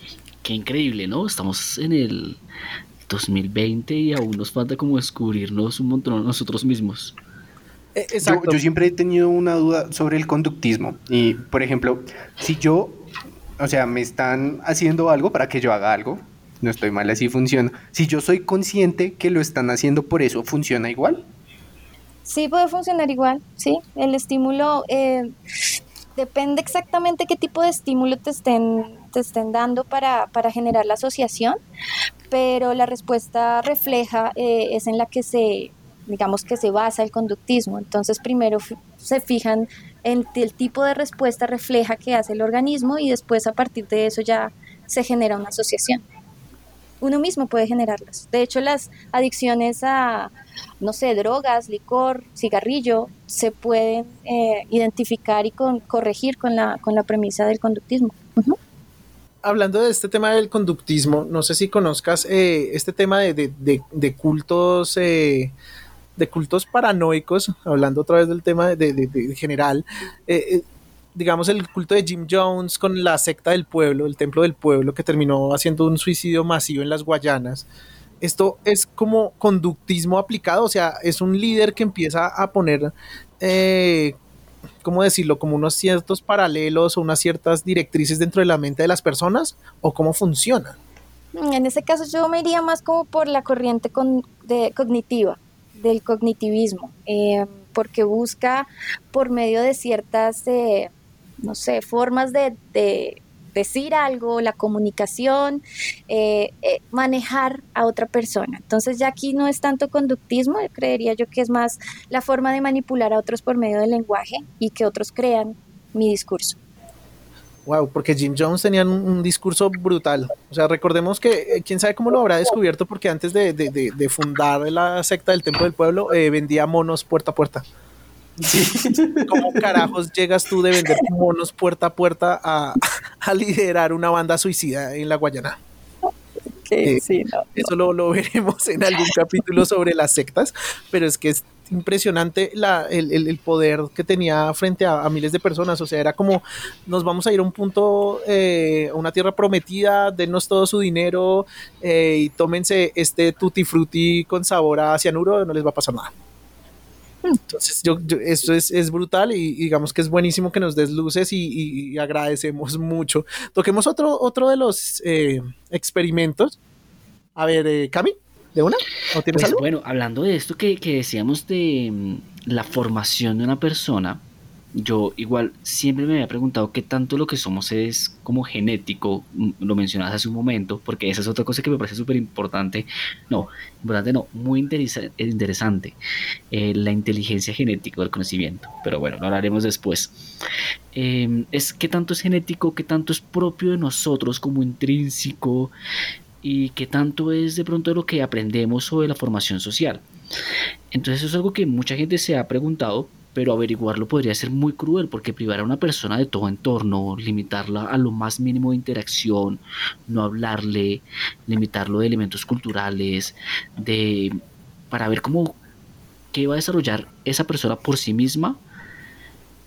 qué increíble, ¿no? Estamos en el 2020 y aún nos falta como descubrirnos un montón nosotros mismos. Eh, yo, siempre he tenido una duda sobre el conductismo. Y, por ejemplo, si yo, o sea, me están haciendo algo para que yo haga algo, no estoy mal, así funciona. Si yo soy consciente que lo están haciendo por eso, ¿funciona igual? Sí, puede funcionar igual, sí. El estímulo eh, depende exactamente qué tipo de estímulo te estén, te estén dando para, para generar la asociación, pero la respuesta refleja eh, es en la que se, digamos que se basa el conductismo. Entonces primero se fijan en el tipo de respuesta refleja que hace el organismo y después a partir de eso ya se genera una asociación. Uno mismo puede generarlas. De hecho, las adicciones a, no sé, drogas, licor, cigarrillo, se pueden eh, identificar y corregir con la, con la premisa del conductismo hablando de este tema del conductismo, no sé si conozcas eh, este tema de, cultos. Eh, de cultos paranoicos, hablando otra vez del tema de, general, eh, digamos el culto de Jim Jones con la secta del pueblo, el templo del pueblo, que terminó haciendo un suicidio masivo en las Guayanas. Esto es como conductismo aplicado, o sea, es un líder que empieza a poner ¿cómo decirlo? Como unos ciertos paralelos o unas ciertas directrices dentro de la mente de las personas o cómo funciona. En ese caso yo me iría más como por la corriente de, cognitiva, del cognitivismo, eh, porque busca por medio de ciertas, eh, no sé, formas de decir algo, la comunicación, eh, eh, manejar a otra persona. Entonces ya aquí no es tanto conductismo, creería yo que es más la forma de manipular a otros por medio del lenguaje y que otros crean mi discurso. Wow, porque Jim Jones tenía un, discurso brutal. O sea, recordemos que eh, quién sabe cómo lo habrá descubierto, porque antes de, fundar la secta del Templo del Pueblo, vendía monos puerta a puerta. <laughs> ¿Cómo carajos llegas tú de vender monos puerta a puerta a, <laughs> liderar una banda suicida en la Guayana? Eh, eso lo, veremos en algún capítulo sobre las sectas, pero es que es impresionante el, poder que tenía frente a, miles de personas. O sea, era como, nos vamos a ir a un punto, eh, a una tierra prometida, denos todo su dinero eh, y tómense este tutti frutti con sabor a cianuro, no les va a pasar nada. Entonces, yo, esto es, brutal y, digamos que es buenísimo que nos des luces y, agradecemos mucho. Toquemos otro, otro de los eh, experimentos. A ver, eh, Cami, ¿de una? ¿O tienes pues, Bueno, hablando de esto que, que decíamos de mm, la formación de una persona, yo igual siempre me había preguntado qué tanto lo que somos es como genético, mm, lo mencionabas hace un momento, porque esa es otra cosa que me parece súper importante, no, importante no, muy interesante, eh, la inteligencia genética del conocimiento, pero bueno, lo hablaremos después. Em, es qué tanto es genético, qué tanto es propio de nosotros como intrínseco y qué tanto es de pronto lo que aprendemos sobre la formación social. Entonces eso es algo que mucha gente se ha preguntado pero averiguarlo podría ser muy cruel porque privar a una persona de todo entorno, limitarla a lo más mínimo de interacción, no hablarle, limitarlo de elementos culturales, de para ver cómo qué va a desarrollar esa persona por sí misma,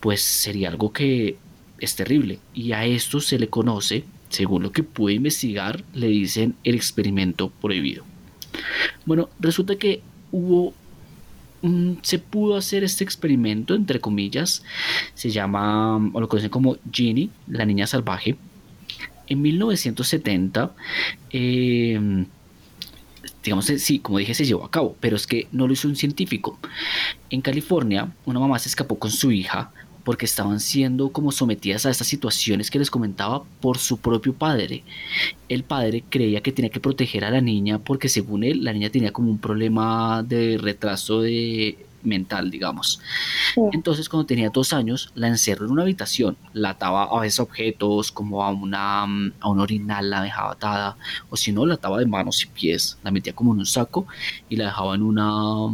pues sería algo que es terrible y a esto se le conoce, según lo que pude investigar, le dicen el experimento prohibido. Bueno, resulta que hubo se pudo hacer este experimento, entre comillas, se llama, o lo conocen como Ginny, la niña salvaje. En 1970, em, digamos, eh, sí, como dije, se llevó a cabo, pero es que no lo hizo un científico. En California, una mamá se escapó con su hija porque estaban siendo como sometidas a estas situaciones que les comentaba por su propio padre. El padre creía que tenía que proteger a la niña porque según él la niña tenía como un problema de retraso de mental, digamos. Entonces, cuando tenía dos años, la encerró en una habitación, la ataba a veces objetos, como a una, a un orinal, la dejaba atada, o si no, la ataba de manos y pies, la metía como en un saco y la dejaba en una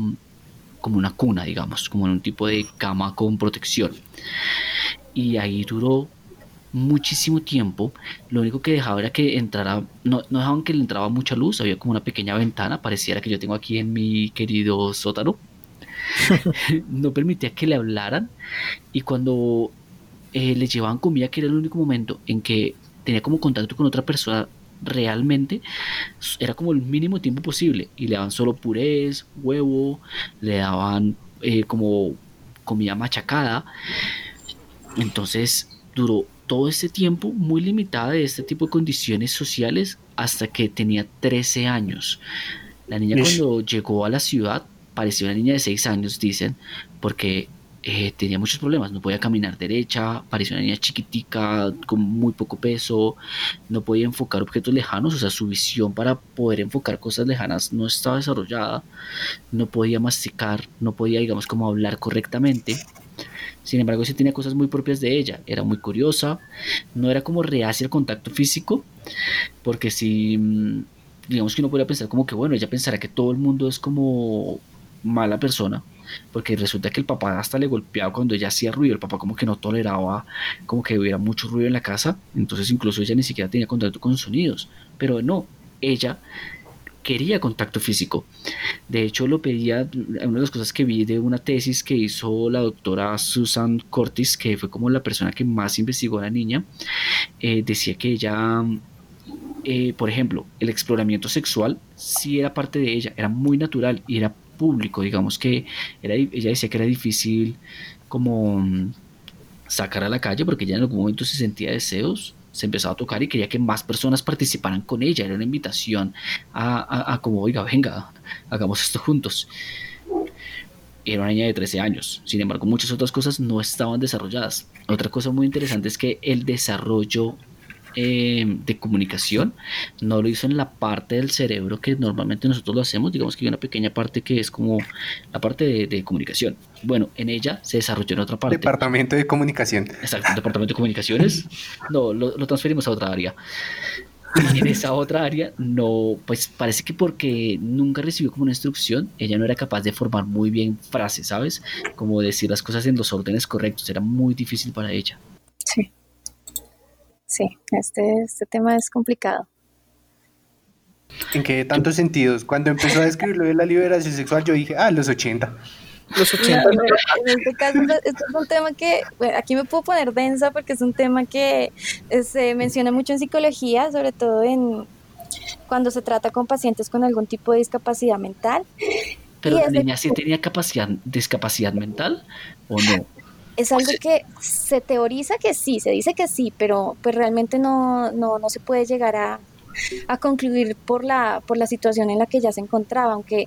como una cuna, digamos, como en un tipo de cama con protección. Y ahí duró muchísimo tiempo. Lo único que dejaba era que entrara, no, no dejaban que le entraba mucha luz, había como una pequeña ventana, pareciera que yo tengo aquí en mi querido sótano. <laughs> no permitía que le hablaran y cuando eh, le llevaban comida, que era el único momento en que tenía como contacto con otra persona realmente era como el mínimo tiempo posible y le daban solo purés, huevo, le daban eh, como comida machacada. Entonces duró todo este tiempo muy limitada de este tipo de condiciones sociales hasta que tenía 13 años. La niña cuando llegó a la ciudad parecía una niña de 6 años, dicen, porque eh, tenía muchos problemas, no podía caminar derecha, parecía una niña chiquitica, con muy poco peso, no podía enfocar objetos lejanos, o sea, su visión para poder enfocar cosas lejanas no estaba desarrollada, no podía masticar, no podía, digamos, como hablar correctamente. Sin embargo, sí tenía cosas muy propias de ella, era muy curiosa, no era como reacia al contacto físico, porque si, mm, digamos que uno podría pensar como que, bueno, ella pensará que todo el mundo es como mala persona, porque resulta que el papá hasta le golpeaba cuando ella hacía ruido, el papá como que no toleraba como que hubiera mucho ruido en la casa, entonces incluso ella ni siquiera tenía contacto con sonidos, pero no, ella quería contacto físico. De hecho, lo pedía, una de las cosas que vi de una tesis que hizo la doctora Susan Cortis, que fue como la persona que más investigó a la niña, eh, decía que ella, eh, por ejemplo, el exploramiento sexual sí era parte de ella, era muy natural y era público, digamos que era, ella decía que era difícil como mm, sacar a la calle porque ella en algún momento se sentía deseos, se empezaba a tocar y quería que más personas participaran con ella, era una invitación a, a, como, oiga, venga, hagamos esto juntos. Era una niña de 13 años, sin embargo muchas otras cosas no estaban desarrolladas. Otra cosa muy interesante es que el desarrollo eh, de comunicación, no lo hizo en la parte del cerebro que normalmente nosotros lo hacemos, digamos que hay una pequeña parte que es como la parte de, comunicación. Bueno, en ella se desarrolló en otra parte. Departamento de comunicación. Exacto, departamento de comunicaciones. No, lo, transferimos a otra área. Y en esa otra área, no, pues parece que porque nunca recibió como una instrucción, ella no era capaz de formar muy bien frases, ¿sabes? Como decir las cosas en los órdenes correctos, era muy difícil para ella. Sí. Este, este tema es complicado. ¿En qué tantos sentidos? Cuando empezó a escribir lo de la liberación sexual, yo dije, ah, los 80. Los 80. en este caso, esto es un tema que, aquí me puedo poner densa porque es un tema que se menciona mucho en psicología, sobre todo en cuando se trata con pacientes con algún tipo de discapacidad mental. Pero la niña sí tenía capacidad, discapacidad mental o no? Es algo que se teoriza que sí, se dice que sí, pero pues realmente no, no, no se puede llegar a, a concluir por la, por la situación en la que ya se encontraba, aunque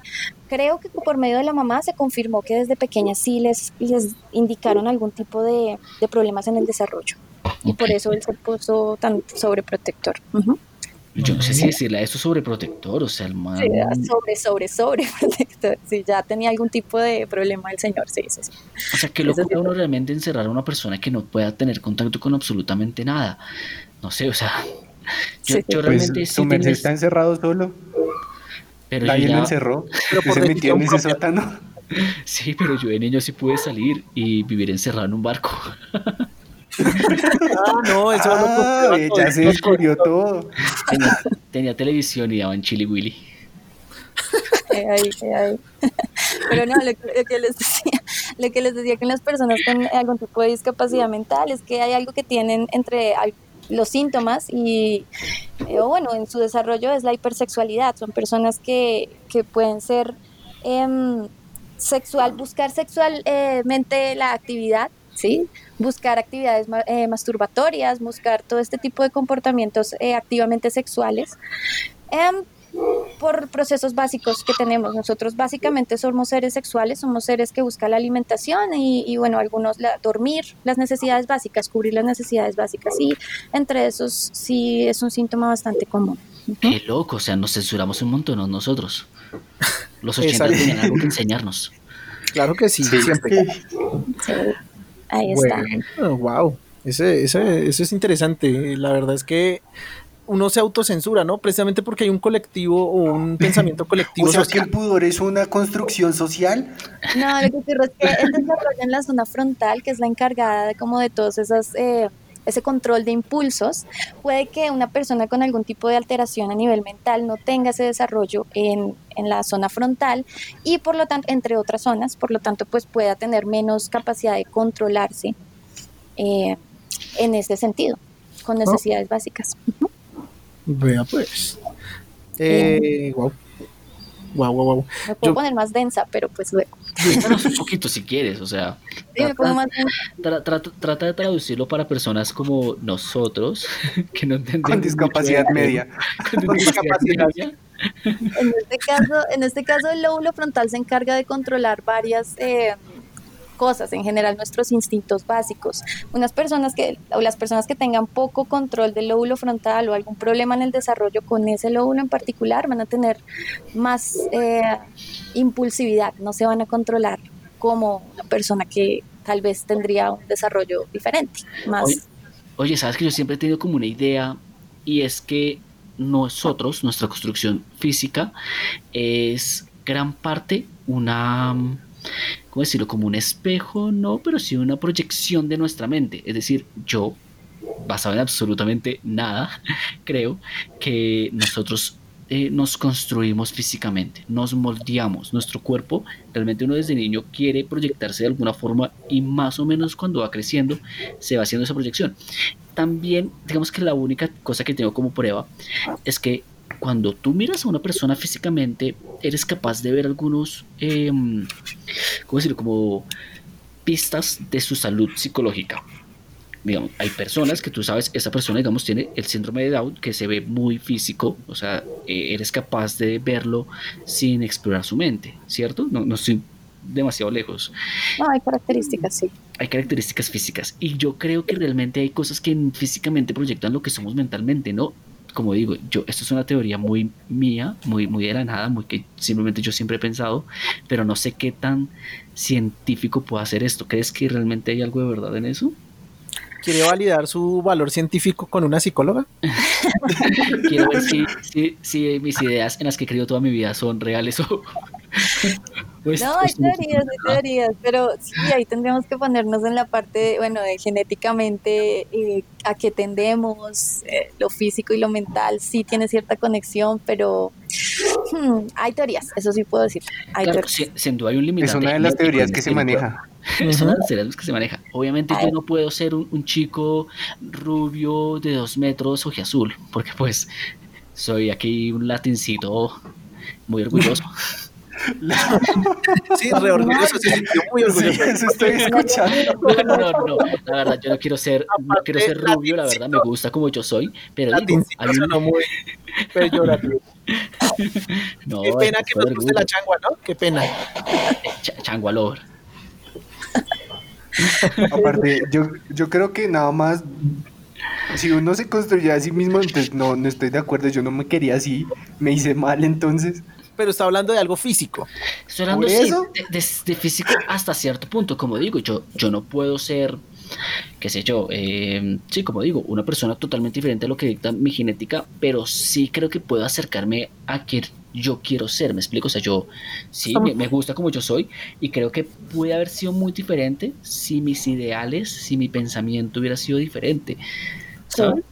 creo que por medio de la mamá se confirmó que desde pequeña sí les, les indicaron algún tipo de, de problemas en el desarrollo y por eso él se puso tan sobreprotector. Yo no sé si decirle a esto sobreprotector, o sea, el man... sobre, sobre, sobreprotector. <laughs> Sí, ya tenía algún tipo de problema el señor, sí, sí, sí. O sea, que locura uno realmente encerrar a una persona que no pueda tener contacto con absolutamente nada. No sé, o sea, yo, yo realmente pues, sí está encerrado solo. Pero Nadie lo encerró, pero se metió en ese sótano. <laughs> Sí, pero yo de niño sí pude salir y vivir encerrado en un barco. <laughs> ah, no, eso ah, ya se descubrió todo. Tenía, televisión y daban Chili Willy. Pero no, lo, que les decía, lo que les decía que las personas con algún tipo de discapacidad mental es que hay algo que tienen entre los síntomas y, eh, bueno, en su desarrollo es la hipersexualidad. Son personas que, que pueden ser em, sexual, buscar sexualmente la actividad, ¿sí? buscar actividades eh, masturbatorias, buscar todo este tipo de comportamientos eh, activamente sexuales. Em, por procesos básicos que tenemos. Nosotros básicamente somos seres sexuales, somos seres que buscan la alimentación y, bueno, algunos dormir, las necesidades básicas, cubrir las necesidades básicas y entre esos sí es un síntoma bastante común. Qué loco, o sea, nos censuramos un montón nosotros. Los <laughs> 80 tienen algo que enseñarnos. Claro que sí, siempre. Sí. Ahí está. wow. Ese, ese, eso es interesante. La verdad es que uno se autocensura, ¿no? Precisamente porque hay un colectivo o un <laughs> pensamiento colectivo. o sea, que el pudor es una construcción social. No, lo que ocurre es que <laughs> él desarrolla en la zona frontal, que es la encargada de como de todas esas eh, ese control de impulsos, puede que una persona con algún tipo de alteración a nivel mental no tenga ese desarrollo en, en la zona frontal y por lo tanto, entre otras zonas, por lo tanto, pues pueda tener menos capacidad de controlarse eh, en ese sentido, con necesidades básicas. Vea pues. Eh, wow. Wow, wow, wow. Me puedo poner más densa, pero pues luego. <laughs> un poquito si quieres, o sea. trata, de traducirlo para personas como nosotros, <laughs> que no entendemos. Con <laughs> discapacidad media. Con discapacidad media. En este caso, en este caso, el lóbulo frontal se encarga de controlar varias eh, cosas, en general nuestros instintos básicos. Unas personas que, o las personas que tengan poco control del lóbulo frontal o algún problema en el desarrollo con ese lóbulo en particular, van a tener más eh, impulsividad, no se van a controlar como una persona que tal vez tendría un desarrollo diferente. Más. Oye, oye, sabes que yo siempre he tenido como una idea y es que nosotros, nuestra construcción física, es gran parte una ¿cómo decirlo? Como un espejo, no, pero sí una proyección de nuestra mente. Es decir, yo, basado en absolutamente nada, <laughs> creo que nosotros eh, nos construimos físicamente, nos moldeamos. Nuestro cuerpo, realmente uno desde niño quiere proyectarse de alguna forma y más o menos cuando va creciendo se va haciendo esa proyección. También, digamos que la única cosa que tengo como prueba es que cuando tú miras a una persona físicamente, eres capaz de ver algunos, em, ¿cómo decirlo? Como pistas de su salud psicológica. Digamos, hay personas que tú sabes, esa persona, digamos, tiene el síndrome de Down, que se ve muy físico, o sea, eh, eres capaz de verlo sin explorar su mente, ¿cierto? No, no estoy demasiado lejos. No, hay características, sí. Hay características físicas. Y yo creo que realmente hay cosas que físicamente proyectan lo que somos mentalmente, ¿no? Como digo, yo, esto es una teoría muy mía, muy, muy de la nada, muy que simplemente yo siempre he pensado, pero no sé qué tan científico puede hacer esto. ¿Crees que realmente hay algo de verdad en eso? ¿Quiere validar su valor científico con una psicóloga? <laughs> Quiero ver si, si, mis ideas en las que he creído toda mi vida son reales o, pues, no, hay teorías, hay teorías, pero sí, ahí tendríamos que ponernos en la parte, bueno, de genéticamente eh, a qué tendemos, eh, lo físico y lo mental, sí tiene cierta conexión, pero hmm, hay teorías, eso sí puedo decir. Hay claro, sin duda hay un límite. <laughs> Es una de las teorías que se maneja. Es una de las teorías que se maneja. Obviamente yo no puedo ser un, un chico rubio de dos metros azul, porque pues soy aquí un latincito muy orgulloso. <laughs> <laughs> sí, re orgulloso, sí, muy orgulloso. eso estoy escuchando. No, no, no, la verdad, yo no quiero ser, no quiero ser rubio, la verdad, me gusta como yo soy, pero digo, hay un... muy <laughs> no, Qué pena que nos guste la changua, ¿no? Qué pena. Ch changua lover. Aparte, yo, yo creo que nada más si uno se construye a sí mismo, entonces no, no estoy de acuerdo, yo no me quería así, me hice mal entonces pero está hablando de algo físico. Estoy hablando de, físico hasta cierto punto. Como digo, yo, yo no puedo ser, qué sé yo, eh, sí, como digo, una persona totalmente diferente a lo que dicta mi genética, pero sí creo que puedo acercarme a quien yo quiero ser. ¿Me explico? O sea, yo sí, me, gusta como yo soy y creo que puede haber sido muy diferente si mis ideales, si mi pensamiento hubiera sido diferente. ¿sabes?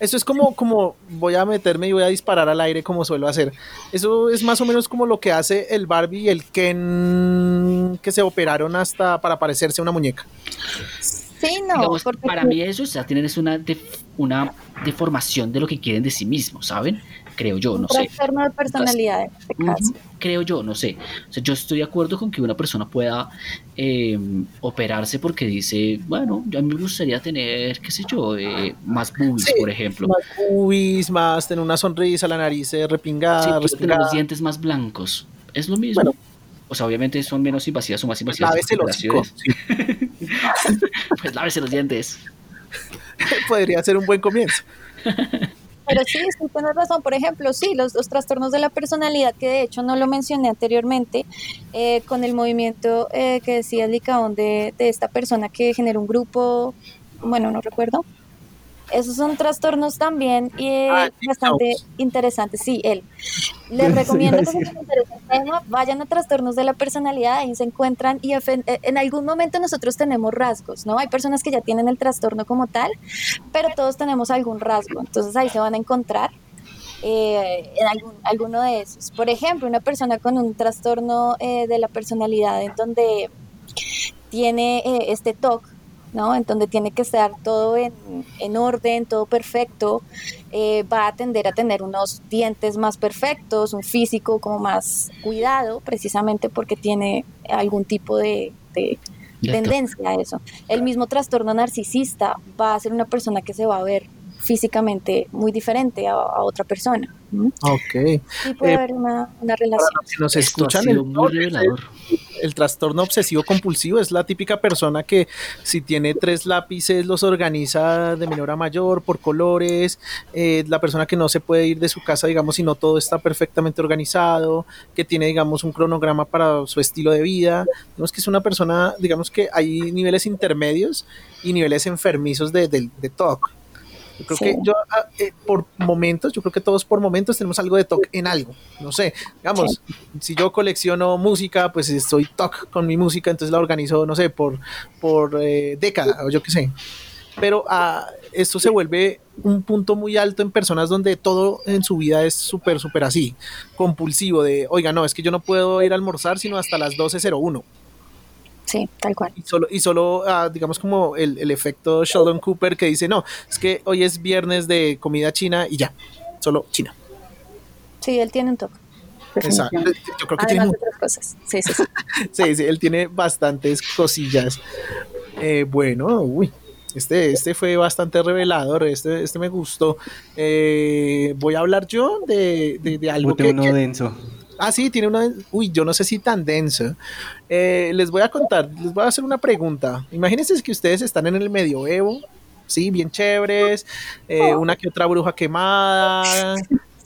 Eso es como, como voy a meterme y voy a disparar al aire como suelo hacer. Eso es más o menos como lo que hace el Barbie y el Ken que se operaron hasta para parecerse a una muñeca. Sí, no. Para mí eso, o sea, tienen es una, una deformación de lo que quieren de sí mismos, ¿saben? Creo yo, no sé. Trastorno de personalidad en este caso. Creo yo, no sé. O sea, yo estoy de acuerdo con que una persona pueda em, operarse porque dice, bueno, a mí me gustaría tener, qué sé yo, eh, más boobies, por ejemplo. Más boobies, más tener una sonrisa, la nariz repingada, sí, tener los dientes más blancos. Es lo mismo. o sea, obviamente son menos invasivas o más invasivas. Lávese los sí. <laughs> pues lávese los dientes. <laughs> Podría ser un buen comienzo. <laughs> Pero sí, sí tienes razón. Por ejemplo, sí, los, trastornos de la personalidad, que de hecho no lo mencioné anteriormente, eh, con el movimiento eh, que decía Licaón de, de esta persona que generó un grupo, bueno, no recuerdo, esos son trastornos también y ah, bastante interesantes. Sí, él. <laughs> Les recomiendo que tema, vayan a trastornos de la personalidad, ahí se encuentran y eh, en algún momento nosotros tenemos rasgos, ¿no? Hay personas que ya tienen el trastorno como tal, pero todos tenemos algún rasgo, entonces ahí se van a encontrar. Eh, en algún, alguno de esos. Por ejemplo, una persona con un trastorno eh, de la personalidad en donde tiene este TOC, ¿no? En donde tiene que estar todo en, en orden, todo perfecto, eh, va a tender a tener unos dientes más perfectos, un físico como más cuidado, precisamente porque tiene algún tipo de, tendencia a eso. El mismo trastorno narcisista va a ser una persona que se va a ver físicamente muy diferente a, otra persona. Ok. Y puede eh, haber una, relación. nos escuchan, muy revelador el trastorno obsesivo compulsivo es la típica persona que si tiene tres lápices los organiza de menor a mayor por colores, eh, la persona que no se puede ir de su casa, digamos, si no todo está perfectamente organizado, que tiene, digamos, un cronograma para su estilo de vida. Digamos que es una persona, digamos que hay niveles intermedios y niveles enfermizos de, de. Yo creo que yo, ah, eh, por momentos, yo creo que todos por momentos tenemos algo de TOC en algo. No sé, digamos, si yo colecciono música, pues estoy TOC con mi música, entonces la organizo, no sé, por, por eh, década o yo qué sé. Pero ah, esto se vuelve un punto muy alto en personas donde todo en su vida es súper, súper así, compulsivo, de, oiga, no, es que yo no puedo ir a almorzar sino hasta las 12.01 Sí, tal cual. Y solo, y solo ah, digamos, como el, el, efecto Sheldon Cooper que dice, no, es que hoy es viernes de comida china y ya, solo China. Sí, él tiene un toque. Exacto. Yo creo que tiene otras cosas. Sí, sí, sí. <laughs> sí, sí, él tiene bastantes cosillas. Eh, bueno, uy, este, este fue bastante revelador, este, este me gustó. Eh, voy a hablar yo de, de, algo que, uno denso. Ah, sí, tiene una. Uy, yo no sé si tan denso. Eh, les voy a contar, les voy a hacer una pregunta. Imagínense que ustedes están en el medioevo, sí, bien chéveres, eh, una que otra bruja quemada.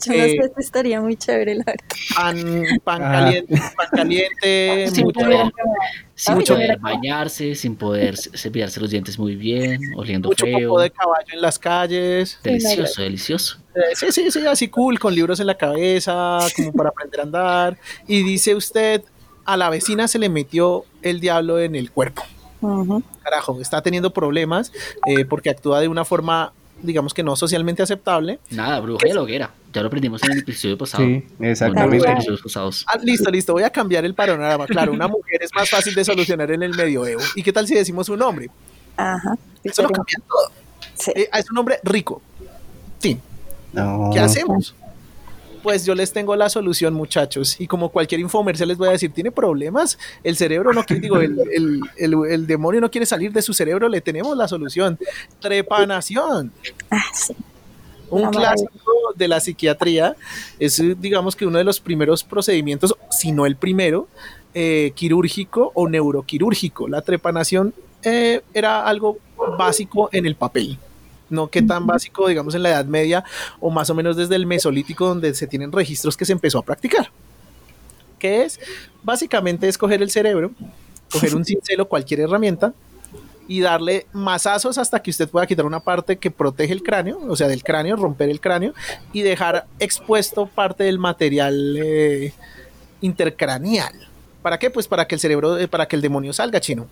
Yo no sé si estaría muy chévere, la verdad. Pan, pan ah. caliente, pan caliente, <laughs> sin poder, sin poder bañarse, sin poder cepillarse los dientes muy bien, oliendo mucho feo. Mucho de caballo en las calles. Delicioso, delicioso. Eh, sí, sí, sí, así cool, con libros en la cabeza, como para aprender a andar. Y dice usted, a la vecina se le metió el diablo en el cuerpo. Carajo, está teniendo problemas eh, porque actúa de una forma, digamos que no socialmente aceptable. Nada, bruja de la hoguera. Ya lo aprendimos en el episodio pasado. Sí, exactamente. Ah, listo, listo. Voy a cambiar el panorama. Claro, una mujer es más fácil de solucionar en el medioevo. ¿Y qué tal si decimos un hombre? Ajá. Eso lo cambia todo. Eh, es un hombre rico. Sí. ¿Qué hacemos? Pues yo les tengo la solución, muchachos. Y como cualquier infomercial les voy a decir, tiene problemas. El cerebro no quiere, digo, el, demonio no quiere salir de su cerebro. Le tenemos la solución. Trepanación. Ah, Un clásico de la psiquiatría. Es, digamos que uno de los primeros procedimientos, si no el primero, eh, quirúrgico o neuroquirúrgico. La trepanación eh, era algo básico en el papel no qué tan básico, digamos, en la Edad Media o más o menos desde el Mesolítico, donde se tienen registros que se empezó a practicar. ¿Qué es? Básicamente es coger el cerebro, coger un <laughs> cincel o cualquier herramienta y darle masazos hasta que usted pueda quitar una parte que protege el cráneo, o sea, del cráneo, romper el cráneo y dejar expuesto parte del material eh, intercraneal. ¿Para qué? Pues para que el cerebro, eh, para que el demonio salga chino.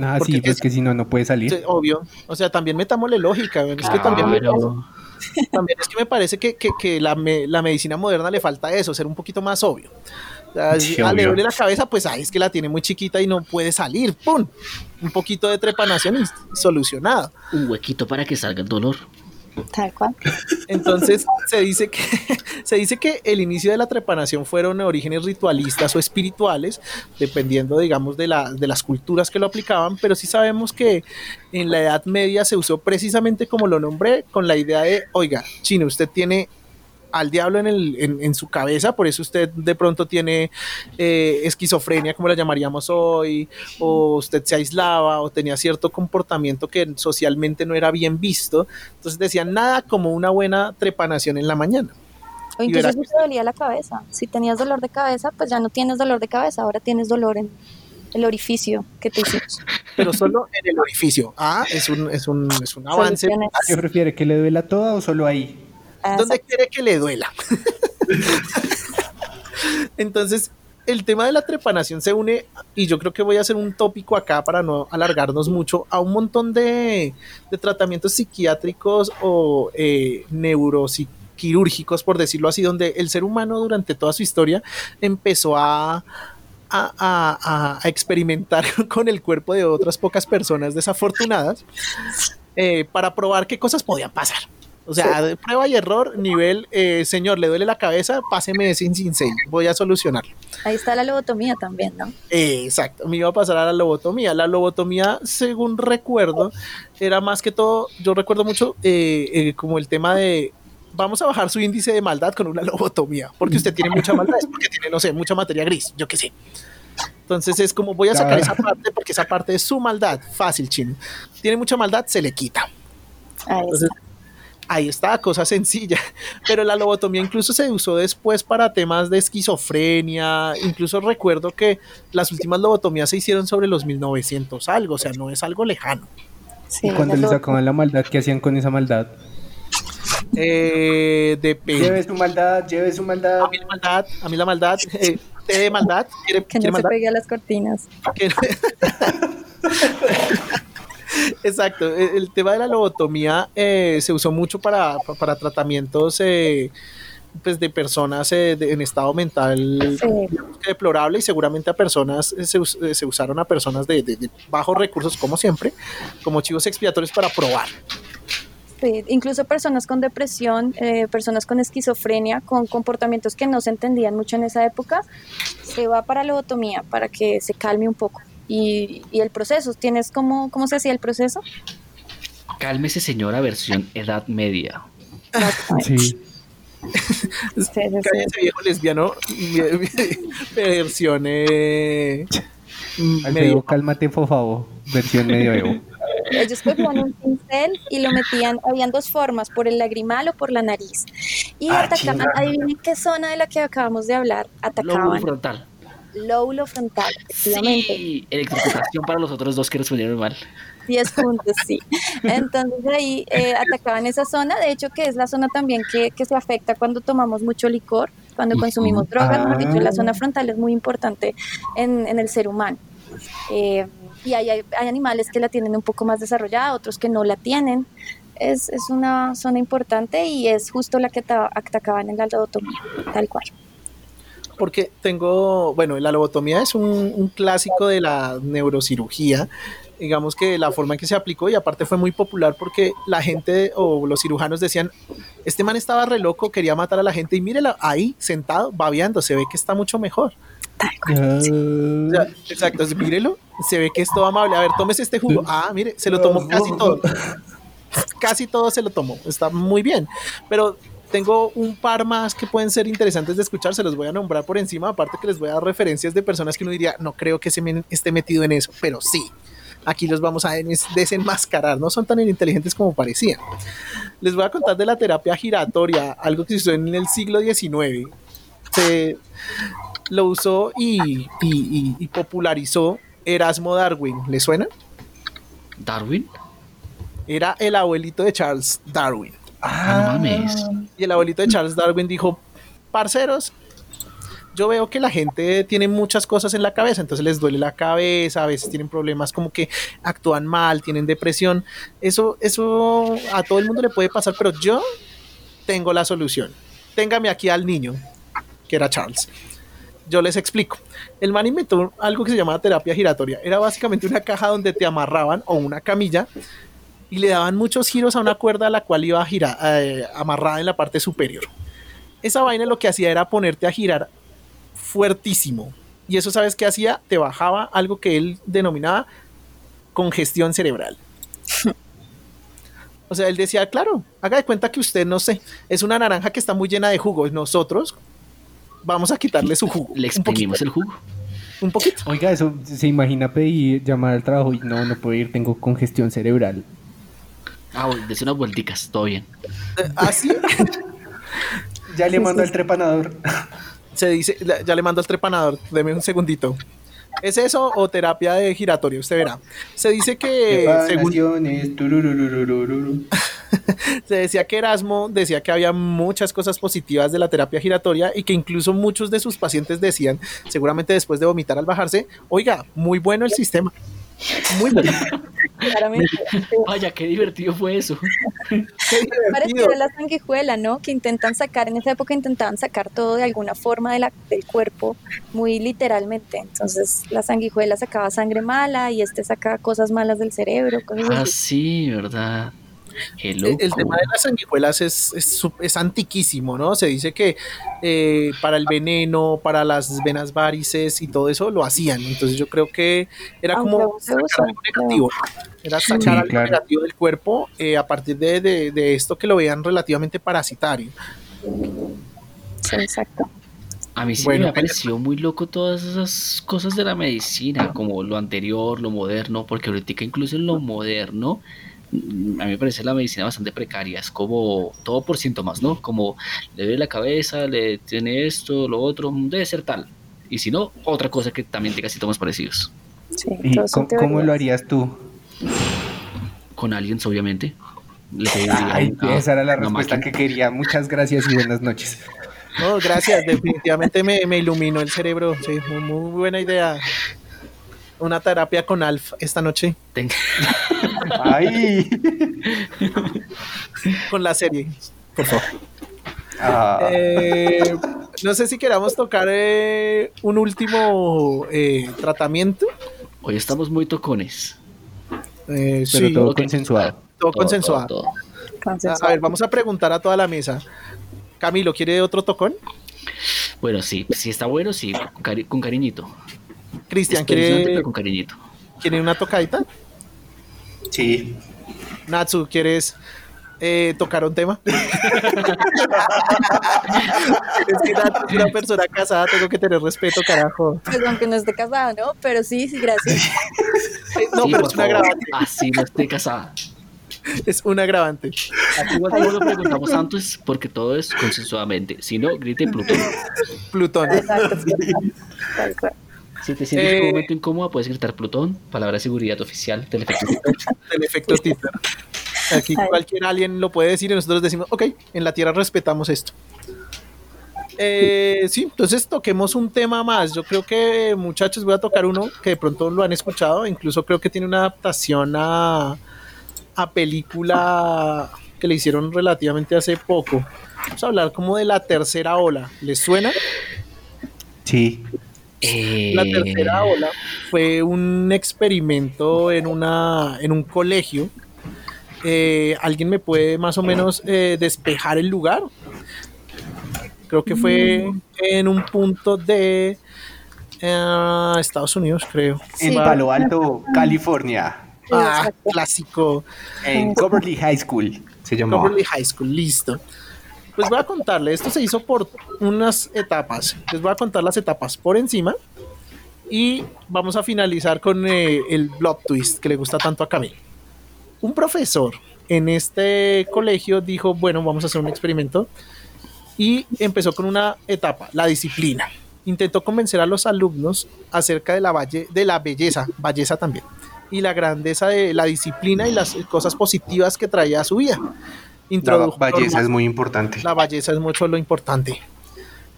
Ah, sí, pues que si no, no puede salir. obvio. O sea, también metámosle lógica. Es que también me, también es que me parece que, que, la, la, medicina moderna le falta eso, ser un poquito más obvio. O sea, le duele la cabeza, pues ahí es que la tiene muy chiquita y no puede salir. ¡Pum! Un poquito de trepanación y solucionado. Un huequito para que salga el dolor. Tal cual. Entonces se dice que <laughs> se dice que el inicio de la trepanación fueron orígenes ritualistas o espirituales, dependiendo, digamos, de, la, de las culturas que lo aplicaban, pero sí sabemos que en la Edad Media se usó precisamente como lo nombré, con la idea de, oiga, chino, usted tiene al diablo en, el, en, su cabeza, por eso usted de pronto tiene eh, esquizofrenia, como la llamaríamos hoy, o usted se aislaba o tenía cierto comportamiento que socialmente no era bien visto. Entonces decían nada como una buena trepanación en la mañana. O incluso si te dolía la cabeza. Si tenías dolor de cabeza, pues ya no tienes dolor de cabeza, ahora tienes dolor en el orificio que te hicimos. Pero solo en el orificio. Ah, es un, es un, es un <laughs> avance. ¿Qué prefiere? ¿Que le duela toda o solo ahí? ¿Dónde quiere que le duela? <laughs> Entonces, el tema de la trepanación se une, y yo creo que voy a hacer un tópico acá para no alargarnos mucho, a un montón de, tratamientos psiquiátricos o eh, neuroquirúrgicos, por decirlo así, donde el ser humano durante toda su historia empezó a, a, experimentar <laughs> con el cuerpo de otras pocas personas desafortunadas eh, para probar qué cosas podían pasar. O sea, prueba y error, nivel, eh, señor, le duele la cabeza, páseme sin cincel, voy a solucionarlo. Ahí está la lobotomía también, ¿no? exacto, me iba a pasar a la lobotomía. La lobotomía, según recuerdo, era más que todo, yo recuerdo mucho eh, como el tema de vamos a bajar su índice de maldad con una lobotomía, porque usted tiene mucha maldad, es porque tiene, no sé, mucha materia gris, yo qué sé. Entonces es como voy a sacar esa parte porque esa parte es su maldad, fácil, chino. Tiene mucha maldad, se le quita. Entonces, ahí está, cosa sencilla. <laughs> Pero la lobotomía incluso se usó después para temas de esquizofrenia. Incluso recuerdo que las últimas lobotomías se hicieron sobre los 1900 algo, o sea, no es algo lejano. ¿Y cuando le sacaban la maldad, qué hacían con esa maldad? Eh, depende. Lleve su maldad, lleve su maldad. A mí la maldad, a mí la maldad, eh, de maldad. que no se pegue a las cortinas. <laughs> <laughs> Exacto, el, tema de la lobotomía eh, se usó mucho para, para tratamientos eh, pues de personas eh, en estado mental deplorable y seguramente a personas se, se usaron a personas de, de, bajos recursos como siempre, como chivos expiatorios para probar incluso personas con depresión, eh, personas con esquizofrenia, con comportamientos que no se entendían mucho en esa época, se va para lobotomía para que se calme un poco. Y, el proceso, ¿tienes cómo, cómo se hacía el proceso? Cálmese señora versión edad media. Sí. Cállese viejo lesbiano <laughs> versión eh, medio. cálmate por favor, versión medio ellos cogían un pincel y lo metían, habían dos formas, por el lagrimal o por la nariz. Y ah, atacaban, adivinen qué zona de la que acabamos de hablar atacaban. Lóbulo frontal. Lóbulo frontal, efectivamente. Sí, electrocutación para los otros dos que respondieron mal. 10 puntos, sí. <laughs> Entonces ahí eh, atacaban esa zona, de hecho que es la zona también que, que se afecta cuando tomamos mucho licor, cuando consumimos drogas, ah. dicho, la zona frontal es muy importante en, en el ser humano. Eh, y hay, hay, animales que la tienen un poco más desarrollada, otros que no la tienen. Es, es una zona importante y es justo la que atacaban en la lobotomía, tal cual. Porque tengo, bueno, la lobotomía es un, un clásico de la neurocirugía digamos que la forma en que se aplicó y aparte fue muy popular porque la gente o los cirujanos decían, este man estaba re loco, quería matar a la gente y mírela ahí sentado, babeando, se ve que está mucho mejor. Ah. exacto, mírelo, se ve que es todo amable. A ver, tómese este jugo. Ah, mire, se lo tomó casi todo. Casi todo se lo tomó. Está muy bien. Pero tengo un par más que pueden ser interesantes de escuchar, se los voy a nombrar por encima, aparte que les voy a dar referencias de personas que uno diría, no creo que se me esté metido en eso, pero sí, aquí los vamos a desenmascarar, no son tan inteligentes como parecían. Les voy a contar de la terapia giratoria, algo que se usó en el siglo XIX. Se, lo usó y, popularizó Erasmo Darwin. ¿Le suena? ¿Darwin? Era el abuelito de Charles Darwin. Ah, mames. Y el abuelito de Charles Darwin dijo, parceros, yo veo que la gente tiene muchas cosas en la cabeza, entonces les duele la cabeza, a veces tienen problemas como que actúan mal, tienen depresión. Eso, eso a todo el mundo le puede pasar, pero yo tengo la solución. Téngame aquí al niño, que era Charles yo les explico. El man inventó algo que se llamaba terapia giratoria. Era básicamente una caja donde te amarraban o una camilla y le daban muchos giros a una cuerda a la cual iba a girar, eh, amarrada en la parte superior. Esa vaina lo que hacía era ponerte a girar fuertísimo. Y eso, ¿sabes qué hacía? Te bajaba algo que él denominaba congestión cerebral. O sea, él decía, claro, haga de cuenta que usted, no sé, es una naranja que está muy llena de jugo. Nosotros, vamos a quitarle su jugo. Le exprimimos el jugo. Un poquito. Oiga, eso se imagina pedir llamar al trabajo y no, no puedo ir, tengo congestión cerebral. Ah, des unas vuelticas, todo bien. ¿Ah, sí? ya le mando el trepanador. Se dice, ya le mando el trepanador, deme un segundito. ¿Es eso o terapia de giratorio? Usted verá. Se dice que. <laughs> se decía que Erasmo decía que había muchas cosas positivas de la terapia giratoria y que incluso muchos de sus pacientes decían, seguramente después de vomitar al bajarse, oiga, muy bueno el sistema. Muy. <laughs> Claramente. Vaya, qué divertido fue eso. <laughs> Parecido a la sanguijuela, ¿no? Que intentan sacar, en esa época intentaban sacar todo de alguna forma de la, del cuerpo, muy literalmente. Entonces la sanguijuela sacaba sangre mala y este sacaba cosas malas del cerebro. ah, sí, ¿verdad? El, tema de las sanguijuelas es, es, antiquísimo, ¿no? Se dice que eh, para el veneno, para las venas varices y todo eso lo hacían. Entonces yo creo que era como sacar algo negativo. Era sacar algo negativo del cuerpo eh, a partir de, de, esto que lo veían relativamente parasitario. Sí, exacto. A mí sí me pareció muy loco todas esas cosas de la medicina, como lo anterior, lo moderno, porque ahorita incluso en lo moderno a mí me parece la medicina bastante precaria, es como todo por síntomas, ¿no? Como le duele la cabeza, le tiene esto, lo otro, debe ser tal. Y si no, otra cosa que también tenga síntomas parecidos. Sí, cómo, lo harías tú? Con aliens, obviamente. Ay, esa era la respuesta que quería. Muchas gracias y buenas noches. No, gracias, definitivamente me, me iluminó el cerebro. Sí, muy buena idea una terapia con Alf esta noche. Ay. <laughs> con la serie, por favor. Ah. Eh, no sé si queramos tocar eh, un último eh, tratamiento. Hoy estamos muy tocones. Pero todo consensuado. Todo, consensuado. A ver, vamos a preguntar a toda la mesa. Camilo, ¿quiere otro tocón? Bueno, sí, si está bueno, sí, con cariñito. Cristian, ¿quiere, con cariñito. ¿quiere una tocadita? Sí. Natsu, ¿quieres eh, tocar un tema? <laughs> es que Natsu es una persona casada, tengo que tener respeto, carajo. Pues aunque no esté casada, ¿no? Pero sí, sí, gracias. <laughs> no, pero es una agravante. Así no esté casada. Es un agravante. Aquí igual lo preguntamos antes porque todo es consensuadamente. Si no, grite Plutón. Plutón. Exacto. Si te sientes en un momento incómodo, puedes gritar Plutón, palabra de seguridad oficial del efecto Del <laughs> efecto Twitter. Aquí cualquier alien lo puede decir y nosotros decimos, ok, en la Tierra respetamos esto. Eh, sí, entonces toquemos un tema más. Yo creo que, muchachos, voy a tocar uno que de pronto lo han escuchado. Incluso creo que tiene una adaptación a, a película que le hicieron relativamente hace poco. Vamos a hablar como de la tercera ola. ¿Les suena? Sí. La tercera eh, ola fue un experimento en, una, en un colegio. Eh, ¿Alguien me puede más o menos eh, despejar el lugar? Creo que fue en un punto de Estados Unidos, creo. En Palo Alto, California. Ah, clásico. En Coverly High School se llamó. Coverly High School, listo. Pues voy a contarle, esto se hizo por unas etapas. Les voy a contar las etapas por encima y vamos a finalizar con eh, el plot twist que le gusta tanto a Camille. Un profesor en este colegio dijo, bueno, vamos a hacer un experimento y empezó con una etapa, la disciplina. Intentó convencer a los alumnos acerca de la, valle, de la belleza, belleza también, y la grandeza de la disciplina y las cosas positivas que traía a su vida la belleza es muy importante. La belleza es mucho lo importante.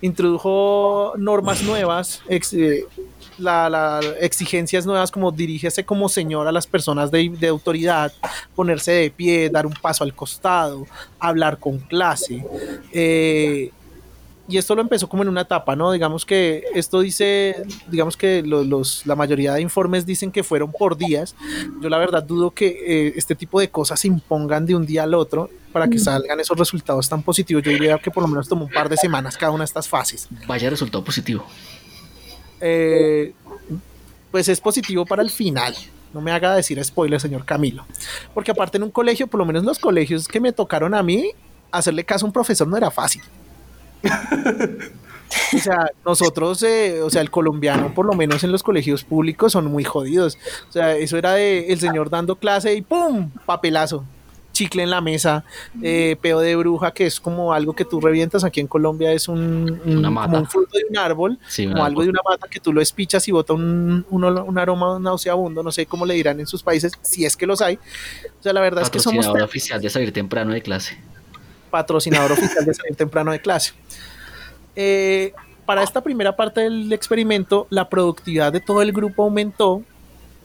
Introdujo normas nuevas, eh, la, exigencias nuevas como dirígese como señor a las personas de, de, autoridad, ponerse de pie, dar un paso al costado, hablar con clase. Eh, y esto lo empezó como en una etapa, ¿no? Digamos que esto dice, digamos que los, la mayoría de informes dicen que fueron por días. Yo la verdad dudo que eh, este tipo de cosas se impongan de un día al otro para que salgan esos resultados tan positivos. Yo diría que por lo menos tomó un par de semanas cada una de estas fases. Vaya resultado positivo. Eh, pues es positivo para el final. No me haga decir spoiler, señor Camilo. Porque aparte en un colegio, por lo menos los colegios que me tocaron a mí, hacerle caso a un profesor no era fácil. O sea, nosotros, eh, o sea, el colombiano, por lo menos en los colegios públicos, son muy jodidos. O sea, eso era de el señor dando clase y ¡pum! Papelazo. Chicle en la mesa, eh, peo de bruja, que es como algo que tú revientas. Aquí en Colombia, es un, un, fruto de un árbol, como algo de una mata que tú lo espichas y bota un, un, aroma nauseabundo, no sé cómo le dirán en sus países, si es que los hay. O sea, la verdad es que somos... oficial de salir temprano de clase patrocinador oficial de salir temprano de clase. Eh, para esta primera parte del experimento, la productividad de todo el grupo aumentó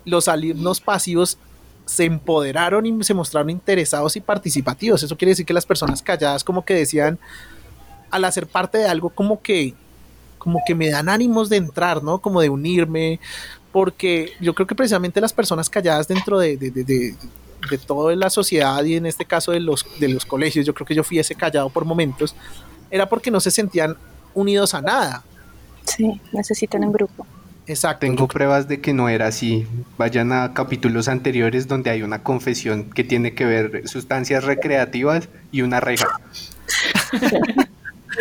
los alumnos pasivos se empoderaron y se mostraron interesados y participativos. Eso quiere decir que las personas calladas como que decían, al hacer parte de algo como que, como que me dan ánimos de entrar, ¿no? Como de unirme, porque yo creo que precisamente las personas calladas dentro de, de toda la sociedad y en este caso de los, de los colegios, yo creo que yo fui ese callado por momentos, era porque no se sentían unidos a nada. Sí, necesitan un grupo. Exacto. Tengo pruebas de que no era así. Vayan a capítulos anteriores donde hay una confesión que tiene que ver sustancias recreativas y una reja. <laughs>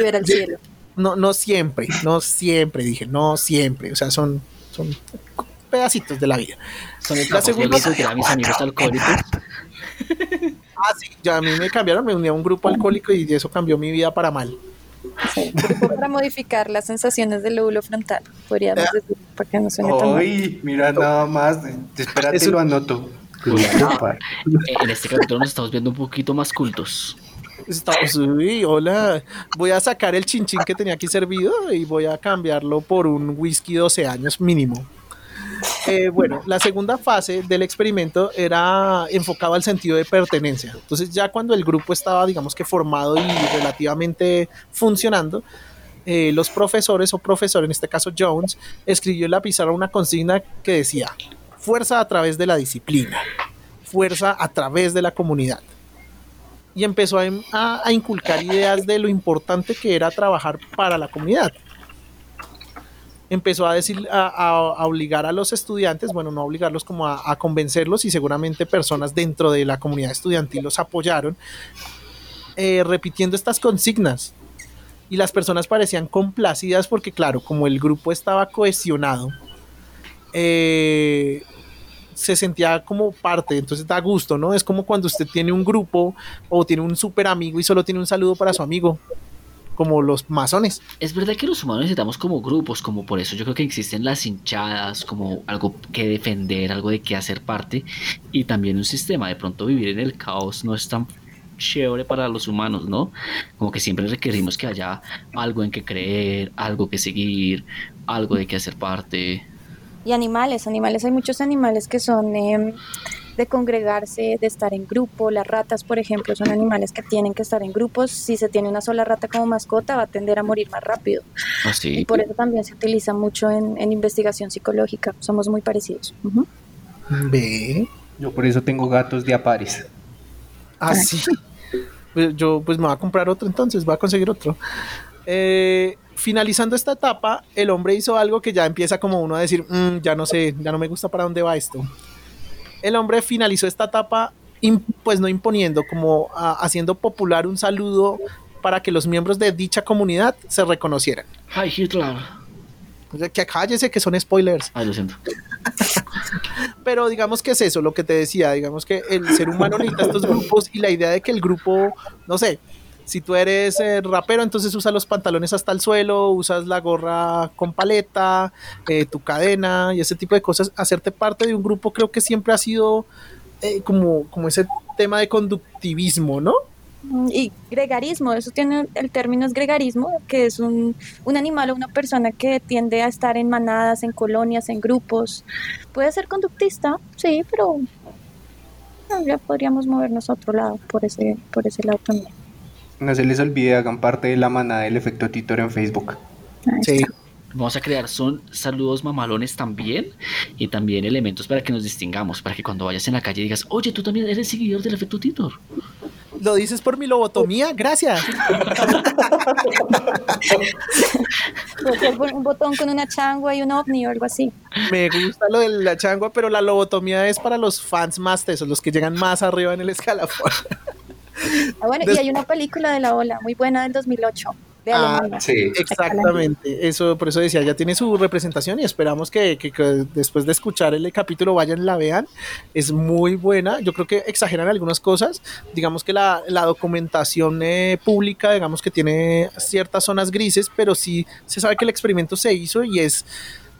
ver al cielo. No, no siempre, no siempre, dije, no siempre. O sea, son, son pedacitos de la vida. Son el la segunda que mis amigos alcohólicos. Ah, sí, ya a mí me cambiaron, me uní a un grupo alcohólico y eso cambió mi vida para mal. Sí, para modificar las sensaciones del lóbulo frontal, podríamos decir, para que no suene tan Uy, mira nada más, espérate, lo anoto. en este capítulo nos estamos viendo un poquito más cultos. Estamos, uy, hola, voy a sacar el chinchín que tenía aquí servido y voy a cambiarlo por un whisky 12 años mínimo. Eh, bueno, la segunda fase del experimento era enfocado al sentido de pertenencia. Entonces ya cuando el grupo estaba, digamos que formado y relativamente funcionando, eh, los profesores o profesor, en este caso Jones, escribió en la pizarra una consigna que decía, fuerza a través de la disciplina, fuerza a través de la comunidad. Y empezó a inculcar ideas de lo importante que era trabajar para la comunidad empezó a decir, a, obligar a los estudiantes, bueno, no a obligarlos como a, convencerlos y seguramente personas dentro de la comunidad estudiantil los apoyaron, eh, repitiendo estas consignas. Y las personas parecían complacidas porque, claro, como el grupo estaba cohesionado, eh, se sentía como parte, entonces da gusto, ¿no? Es como cuando usted tiene un grupo o tiene un súper amigo y solo tiene un saludo para su amigo como los masones. Es verdad que los humanos necesitamos como grupos, como por eso yo creo que existen las hinchadas, como algo que defender, algo de que hacer parte, y también un sistema. De pronto vivir en el caos no es tan chévere para los humanos, ¿no? Como que siempre requerimos que haya algo en que creer, algo que seguir, algo de que hacer parte. Y animales, animales, hay muchos animales que son... Em, de congregarse, de estar en grupo. Las ratas, por ejemplo, son animales que tienen que estar en grupos. Si se tiene una sola rata como mascota, va a tender a morir más rápido. Ah, y por eso también se utiliza mucho en, investigación psicológica. Somos muy parecidos. Ve. Yo por eso tengo gatos de apares. Ah, sí. Pues yo pues me voy a comprar otro entonces, voy a conseguir otro. Eh, finalizando esta etapa, el hombre hizo algo que ya empieza como uno a decir, mm, ya no sé, ya no me gusta para dónde va esto el hombre finalizó esta etapa, pues no imponiendo, como haciendo popular un saludo para que los miembros de dicha comunidad se reconocieran. Hi Hitler. que cállese que son spoilers. Ay, lo siento. <laughs> Pero digamos que es eso, lo que te decía, digamos que el ser humano necesita estos grupos y la idea de que el grupo, no sé, si tú eres eh, rapero, entonces usa los pantalones hasta el suelo, usas la gorra con paleta, eh, tu cadena y ese tipo de cosas. Hacerte parte de un grupo creo que siempre ha sido eh, como, como ese tema de conductivismo, ¿no? Mm, y gregarismo, eso tiene el término es gregarismo, que es un, un, animal o una persona que tiende a estar en manadas, en colonias, en grupos. Puede ser conductista, sí, pero ya podríamos movernos a otro lado, por ese, por ese lado también. No se les olvide, hagan parte de la manada del efecto Titor en Facebook. Sí. Vamos a crear son saludos mamalones también y también elementos para que nos distingamos, para que cuando vayas en la calle digas, oye, tú también eres seguidor del efecto Titor. Lo dices por mi lobotomía, gracias. un botón con una changua y un ovni o algo así. Me gusta lo de la changua, pero la lobotomía es para los fans más tesos, los que llegan más arriba en el escalafón. <laughs> Ah, bueno, y hay una película de la ola muy buena del 2008. De ah, sí, exactamente. Eso, por eso decía, ya tiene su representación y esperamos que, después de escuchar el capítulo vayan y la vean. Es muy buena. Yo creo que exageran algunas cosas. Digamos que la, documentación eh, pública, digamos que tiene ciertas zonas grises, pero sí se sabe que el experimento se hizo y es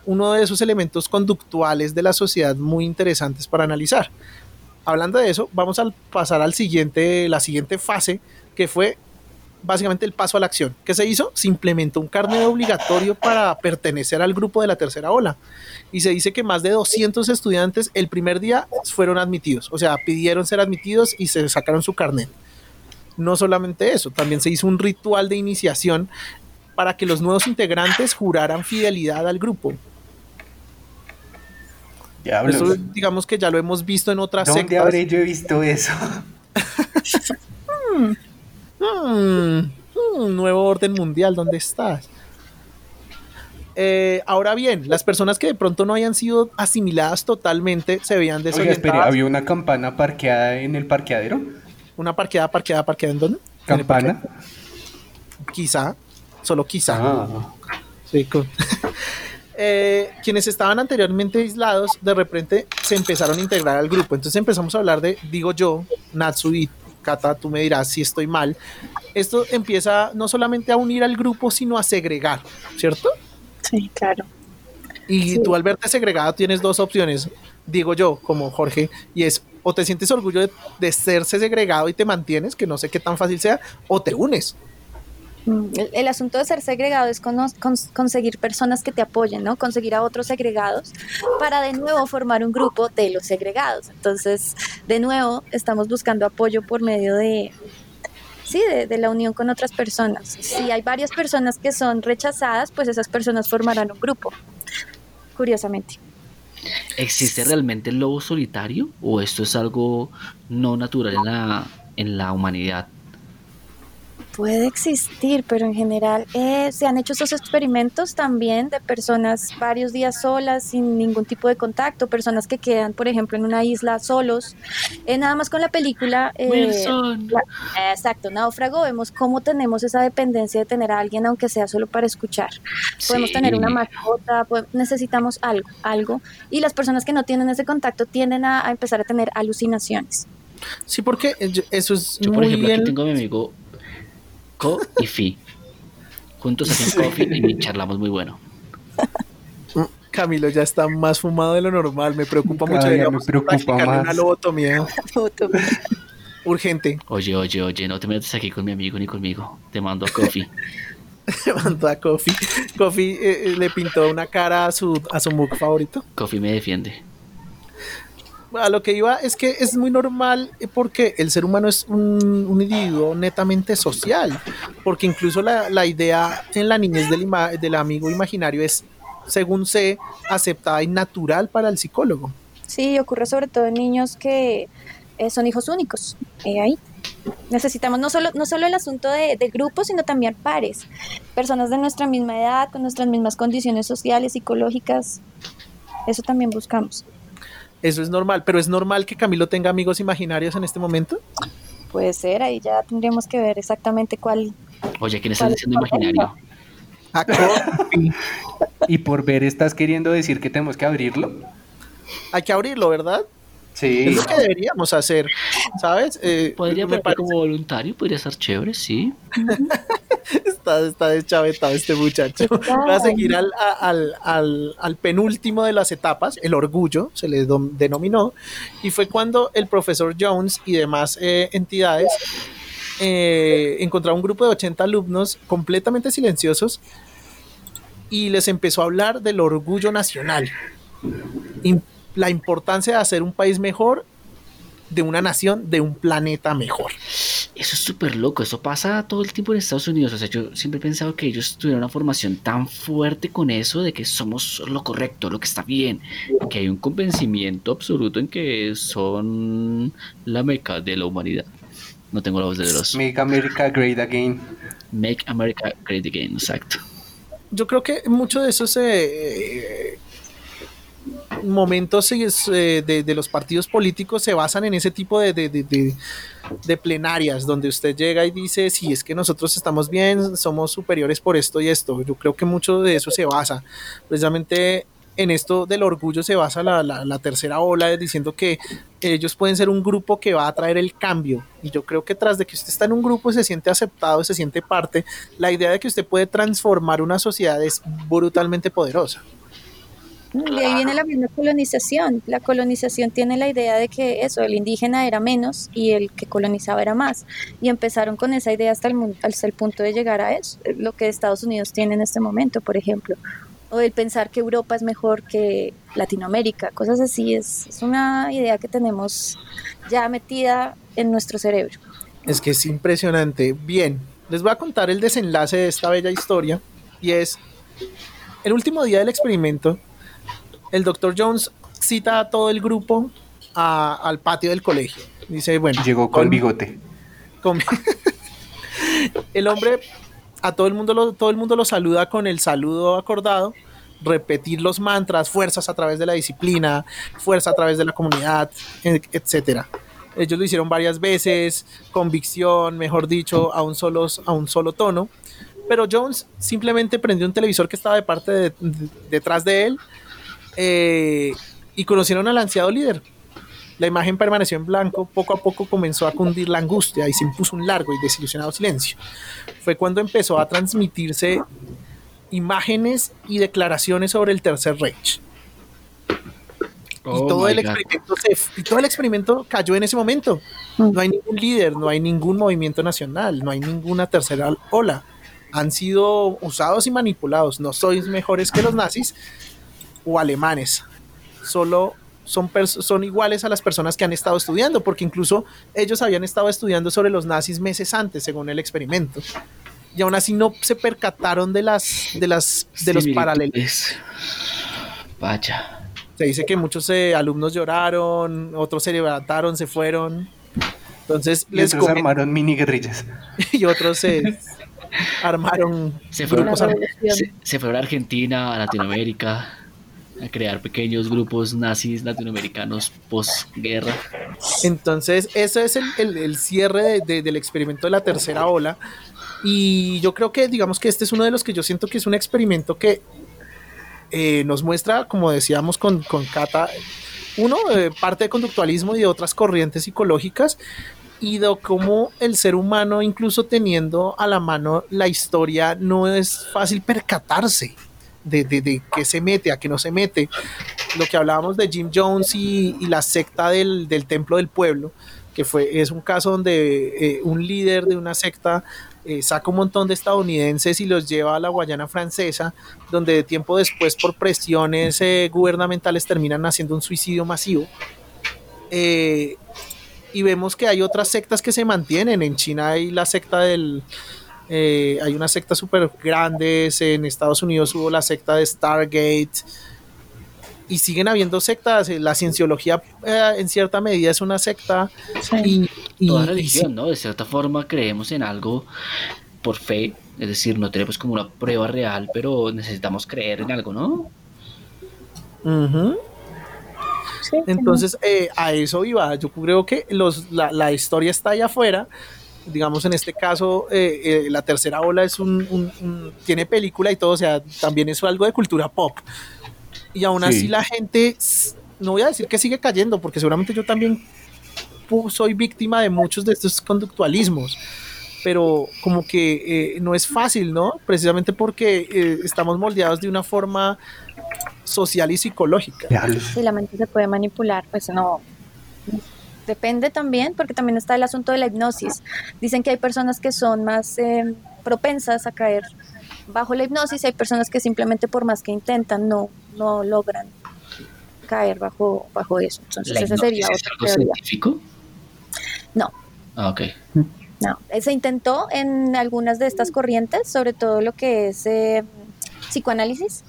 uno de esos elementos conductuales de la sociedad muy interesantes para analizar hablando de eso, vamos a pasar al siguiente, la siguiente fase, que fue básicamente el paso a la acción. ¿Qué se hizo? Se implementó un carnet obligatorio para pertenecer al grupo de la tercera ola. Y se dice que más de 200 estudiantes el primer día fueron admitidos. O sea, pidieron ser admitidos y se sacaron su carnet. No solamente eso, también se hizo un ritual de iniciación para que los nuevos integrantes juraran fidelidad al grupo. Eso, digamos que ya lo hemos visto en otras ¿Dónde habré yo visto eso? un <laughs> hmm. hmm, nuevo orden mundial, ¿dónde estás? Eh, ahora bien, las personas que de pronto no hayan sido asimiladas totalmente se veían desorientadas. Oye, ¿había una campana parqueada en el parqueadero? ¿Una parqueada, parqueada, parqueada en dónde? ¿Campana? Quizá, solo quizá. Ah. Sí, <laughs> eh, quienes estaban anteriormente aislados, de repente se empezaron a integrar al grupo. Entonces empezamos a hablar de, digo yo, Natsu y Kata, tú me dirás si estoy mal. Esto empieza no solamente a unir al grupo, sino a segregar, ¿cierto? Sí, claro. Y tú al verte segregado tienes dos opciones, digo yo, como Jorge, y es o te sientes orgullo de, de serse segregado y te mantienes, que no sé qué tan fácil sea, o te unes. Mm, el, asunto de ser segregado es conseguir personas que te apoyen, ¿no? Conseguir a otros segregados para de nuevo formar un grupo de los segregados. Entonces, de nuevo, estamos buscando apoyo por medio de, sí, de, la unión con otras personas. Si hay varias personas que son rechazadas, pues esas personas formarán un grupo, curiosamente. ¿Existe realmente el lobo solitario o esto es algo no natural en la, en la humanidad? Puede existir, pero en general eh, se han hecho esos experimentos también de personas varios días solas, sin ningún tipo de contacto, personas que quedan, por ejemplo, en una isla solos. Eh, nada más con la película. Eh, exacto, Náufrago, vemos cómo tenemos esa dependencia de tener a alguien, aunque sea solo para escuchar. Podemos tener una mascota, necesitamos algo, algo. Y las personas que no tienen ese contacto tienden a, empezar a tener alucinaciones. Sí, porque eso es. Yo, por ejemplo, aquí tengo a mi amigo Co y Fi. Juntos hacen coffee y charlamos muy bueno. Camilo ya está más fumado de lo normal. Me preocupa mucho. me preocupa más. Una lobotomía. Urgente. Oye, oye, oye, no te metas aquí con mi amigo ni conmigo. Te mando a Coffee. <laughs> Te mando a Coffee. Coffee eh, eh, le pintó una cara a su, a su mug favorito. Coffee me defiende a lo que iba es que es muy normal porque el ser humano es un, individuo netamente social, porque incluso la, idea en la niñez del, del amigo imaginario es, según sé, aceptada y natural para el psicólogo. Sí, ocurre sobre todo en niños que eh, son hijos únicos. Eh, ahí necesitamos no solo, no solo el asunto de, de, grupos, sino también pares, personas de nuestra misma edad, con nuestras mismas condiciones sociales, psicológicas. Eso también buscamos. Eso es normal, pero es normal que Camilo tenga amigos imaginarios en este momento. Puede ser, ahí ya tendríamos que ver exactamente cuál. Oye, ¿quién está diciendo imaginario? y por ver, ¿estás queriendo decir que tenemos que abrirlo? Hay que abrirlo, ¿verdad? Sí. Es lo que deberíamos hacer, ¿sabes? Eh, podría ser como voluntario, podría ser chévere, sí. <laughs> está, está deschavetado este muchacho. Va a seguir al, al, al, penúltimo de las etapas, el orgullo, se le denominó, y fue cuando el profesor Jones y demás eh, entidades eh, encontraron un grupo de 80 alumnos completamente silenciosos y les empezó a hablar del orgullo nacional la importancia de hacer un país mejor, de una nación, de un planeta mejor. Eso es súper loco, eso pasa todo el tiempo en Estados Unidos. O sea, yo siempre he pensado que ellos tuvieron una formación tan fuerte con eso de que somos lo correcto, lo que está bien, que hay un convencimiento absoluto en que son la meca de la humanidad. No tengo la voz de los. Make America Great Again. Make America Great Again, exacto. Yo creo que mucho de eso se momentos eh, de, los partidos políticos se basan en ese tipo de, plenarias, donde usted llega y dice, si es que nosotros estamos bien, somos superiores por esto y esto. Yo creo que mucho de eso se basa. Precisamente en esto del orgullo se basa la, la, tercera ola, diciendo que ellos pueden ser un grupo que va a traer el cambio. Y yo creo que tras de que usted está en un grupo y se siente aceptado, se siente parte, la idea de que usted puede transformar una sociedad es brutalmente poderosa. De ahí viene la misma colonización. La colonización tiene la idea de que eso, el indígena era menos y el que colonizaba era más. Y empezaron con esa idea hasta el, hasta el punto de llegar a eso, lo que Estados Unidos tiene en este momento, por ejemplo. O el pensar que Europa es mejor que Latinoamérica, cosas así. Es, es una idea que tenemos ya metida en nuestro cerebro. Es que es impresionante. Bien, les voy a contar el desenlace de esta bella historia y es el último día del experimento el doctor Jones cita a todo el grupo al patio del colegio. Dice, bueno. Llegó con, bigote. <laughs> el hombre, a todo el, mundo lo, todo el mundo lo saluda con el saludo acordado, repetir los mantras, fuerzas a través de la disciplina, fuerza a través de la comunidad, etcétera. Ellos lo hicieron varias veces, convicción, mejor dicho, a un solo, a un solo tono. Pero Jones simplemente prendió un televisor que estaba de parte detrás de él eh, y conocieron al ansiado líder. La imagen permaneció en blanco, poco a poco comenzó a cundir la angustia y se impuso un largo y desilusionado silencio. Fue cuando empezó a transmitirse imágenes y declaraciones sobre el Tercer Reich. y, oh todo el experimento y todo el experimento cayó en ese momento. No hay ningún líder, no hay ningún movimiento nacional, no hay ninguna tercera ola. Han sido usados y manipulados. No sois mejores que los nazis, o alemanes. Solo son, son iguales a las personas que han estado estudiando, porque incluso ellos habían estado estudiando sobre los nazis meses antes, según el experimento. Y aún así no se percataron de las de las de los paralelos. Vaya. Se dice que muchos eh, alumnos lloraron, otros se levantaron, se fueron. Entonces y les otros armaron mini guerrillas. <laughs> y otros se armaron. Se fueron, se fueron a Argentina, a Latinoamérica a crear pequeños grupos nazis latinoamericanos posguerra. Entonces, eso es el, cierre del experimento de la tercera ola. Y yo creo que, digamos que este es uno de los que yo siento que es un experimento que eh, nos muestra, como decíamos con, con Cata, uno, eh, parte de conductualismo y de otras corrientes psicológicas, y de cómo el ser humano, incluso teniendo a la mano la historia, no es fácil percatarse de, de, qué se mete, a qué no se mete. Lo que hablábamos de Jim Jones y, la secta del, Templo del Pueblo, que fue, es un caso donde eh, un líder de una secta eh, saca un montón de estadounidenses y los lleva a la Guayana francesa, donde tiempo después por presiones eh, gubernamentales terminan haciendo un suicidio masivo. y vemos que hay otras sectas que se mantienen. En China hay la secta del, eh, hay una secta súper grande, en Estados Unidos hubo la secta de Stargate y siguen habiendo sectas. Eh, la cienciología eh, en cierta medida es una secta. Y, Toda religión, ¿no? De cierta forma creemos en algo por fe, es decir, no tenemos como una prueba real, pero necesitamos creer en algo, ¿no? Entonces, a eso iba. Yo creo que los, la, la historia está allá afuera digamos en este caso eh, eh, la tercera ola es un, tiene película y todo, o sea, también es algo de cultura pop. Y aún así la gente, no voy a decir que sigue cayendo, porque seguramente yo también soy víctima de muchos de estos conductualismos, pero como que eh, no es fácil, ¿no? Precisamente porque estamos moldeados de una forma social y psicológica. Si la mente se puede manipular, pues no, depende también, porque también está el asunto de la hipnosis. Dicen que hay personas que son más eh, propensas a caer bajo la hipnosis, hay personas que simplemente por más que intentan no, no logran caer bajo, bajo eso. Entonces, ese sería es algo científico? No. Ah, ok. No, eh, se intentó en algunas de estas corrientes, sobre todo lo que es eh, psicoanálisis,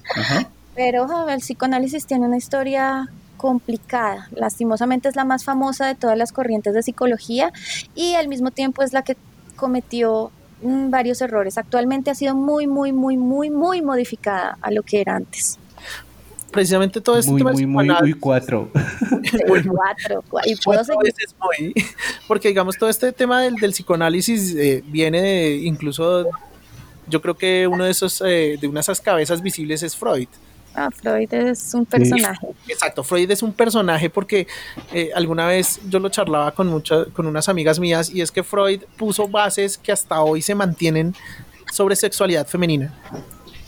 pero el psicoanálisis tiene una historia complicada. Lastimosamente es la más famosa de todas las corrientes de psicología y al mismo tiempo es la que cometió mm, varios errores. Actualmente ha sido muy, muy, muy, muy, muy modificada a lo que era antes. Precisamente todo este muy, muy, muy, muy cuatro. <laughs> muy cuatro. Y puedo seguir. <laughs> porque digamos, todo este tema del, del psicoanálisis eh, viene de, incluso, yo creo que uno de esos, eh, de unas cabezas visibles es Freud. Ah, Freud es un personaje. Exacto, Freud es un personaje porque eh, alguna vez yo lo charlaba con muchas, con unas amigas mías y es que Freud puso bases que hasta hoy se mantienen sobre sexualidad femenina.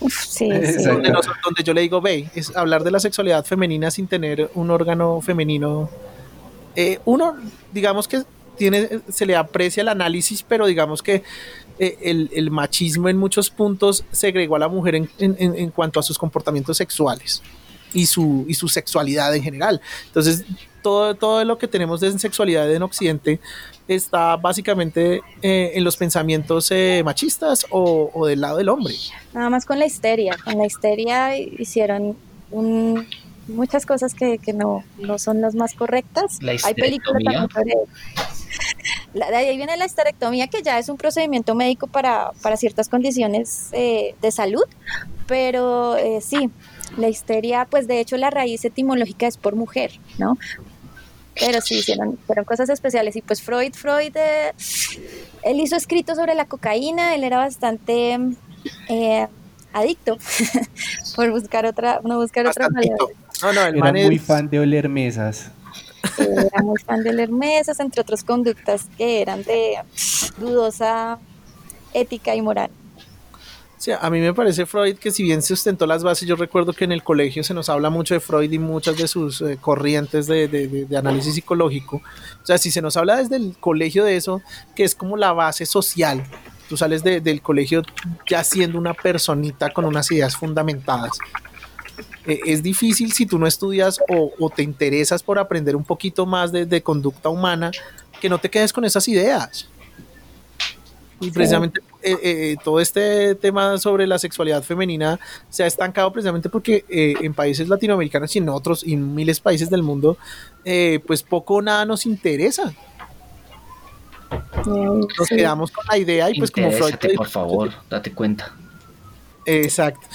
sí, Donde, donde, yo le digo, ve, es hablar de la sexualidad femenina sin tener un órgano femenino. Eh, uno, digamos que se le aprecia el análisis, pero digamos que eh, el, machismo en muchos puntos segregó a la mujer en, en, cuanto a sus comportamientos sexuales y su, y su sexualidad en general. Entonces, todo, lo que tenemos de sexualidad en Occidente está básicamente eh, en los pensamientos eh, machistas o, del lado del hombre. Nada más con la histeria. Con la histeria hicieron muchas cosas que, no, son las más correctas. Hay películas también sobre de ahí viene la histerectomía, que ya es un procedimiento médico para, ciertas condiciones eh, de salud, pero sí, la histeria, pues de hecho la raíz etimológica es por mujer, ¿no? Pero sí, hicieron, fueron cosas especiales. Y pues Freud, Freud, eh, él hizo escritos sobre la cocaína, él era bastante eh, adicto <laughs> por buscar otra, no buscar otra manera. <laughs> No, no, era muy fan de oler mesas. Era muy fan de oler mesas, entre otras conductas que eran de dudosa ética y moral. Sí, a mí me parece Freud que si bien se ostentó las bases, yo recuerdo que en el colegio se nos habla mucho de Freud y muchas de sus eh, corrientes de, de, de, análisis psicológico. O sea, si se nos habla desde el colegio de eso, que es como la base social, tú sales del colegio ya siendo una personita con unas ideas fundamentadas. Eh, es difícil si tú no estudias o, o, te interesas por aprender un poquito más de conducta humana, que no te quedes con esas ideas. Y precisamente eh, eh, todo este tema sobre la sexualidad femenina se ha estancado precisamente porque eh, en países latinoamericanos y en otros y en miles de países del mundo, pues poco o nada nos interesa. Nos quedamos con la idea y pues como Freud... por favor, date cuenta. Exacto.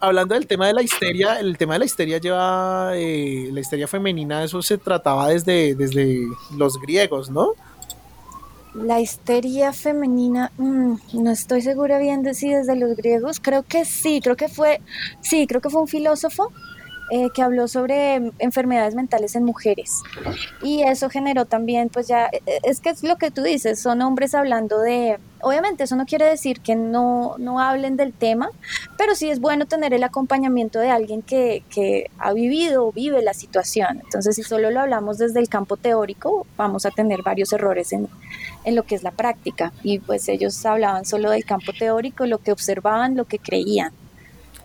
Hablando del tema de la histeria, el tema de la histeria lleva, la histeria femenina, eso se trataba desde, desde los griegos, ¿no? La histeria femenina, mm, no estoy segura bien de si desde los griegos, creo que sí, creo que fue, sí, creo que fue un filósofo eh, que habló sobre enfermedades mentales en mujeres. Y eso generó también, pues ya, e, e, es que es lo que tú dices, son hombres hablando de, obviamente eso no quiere decir que no, no hablen del tema, pero sí es bueno tener el acompañamiento de alguien que, que ha vivido o vive la situación. Entonces, si solo lo hablamos desde el campo teórico, vamos a tener varios errores en, en lo que es la práctica. Y pues ellos hablaban solo del campo teórico, lo que observaban, lo que creían.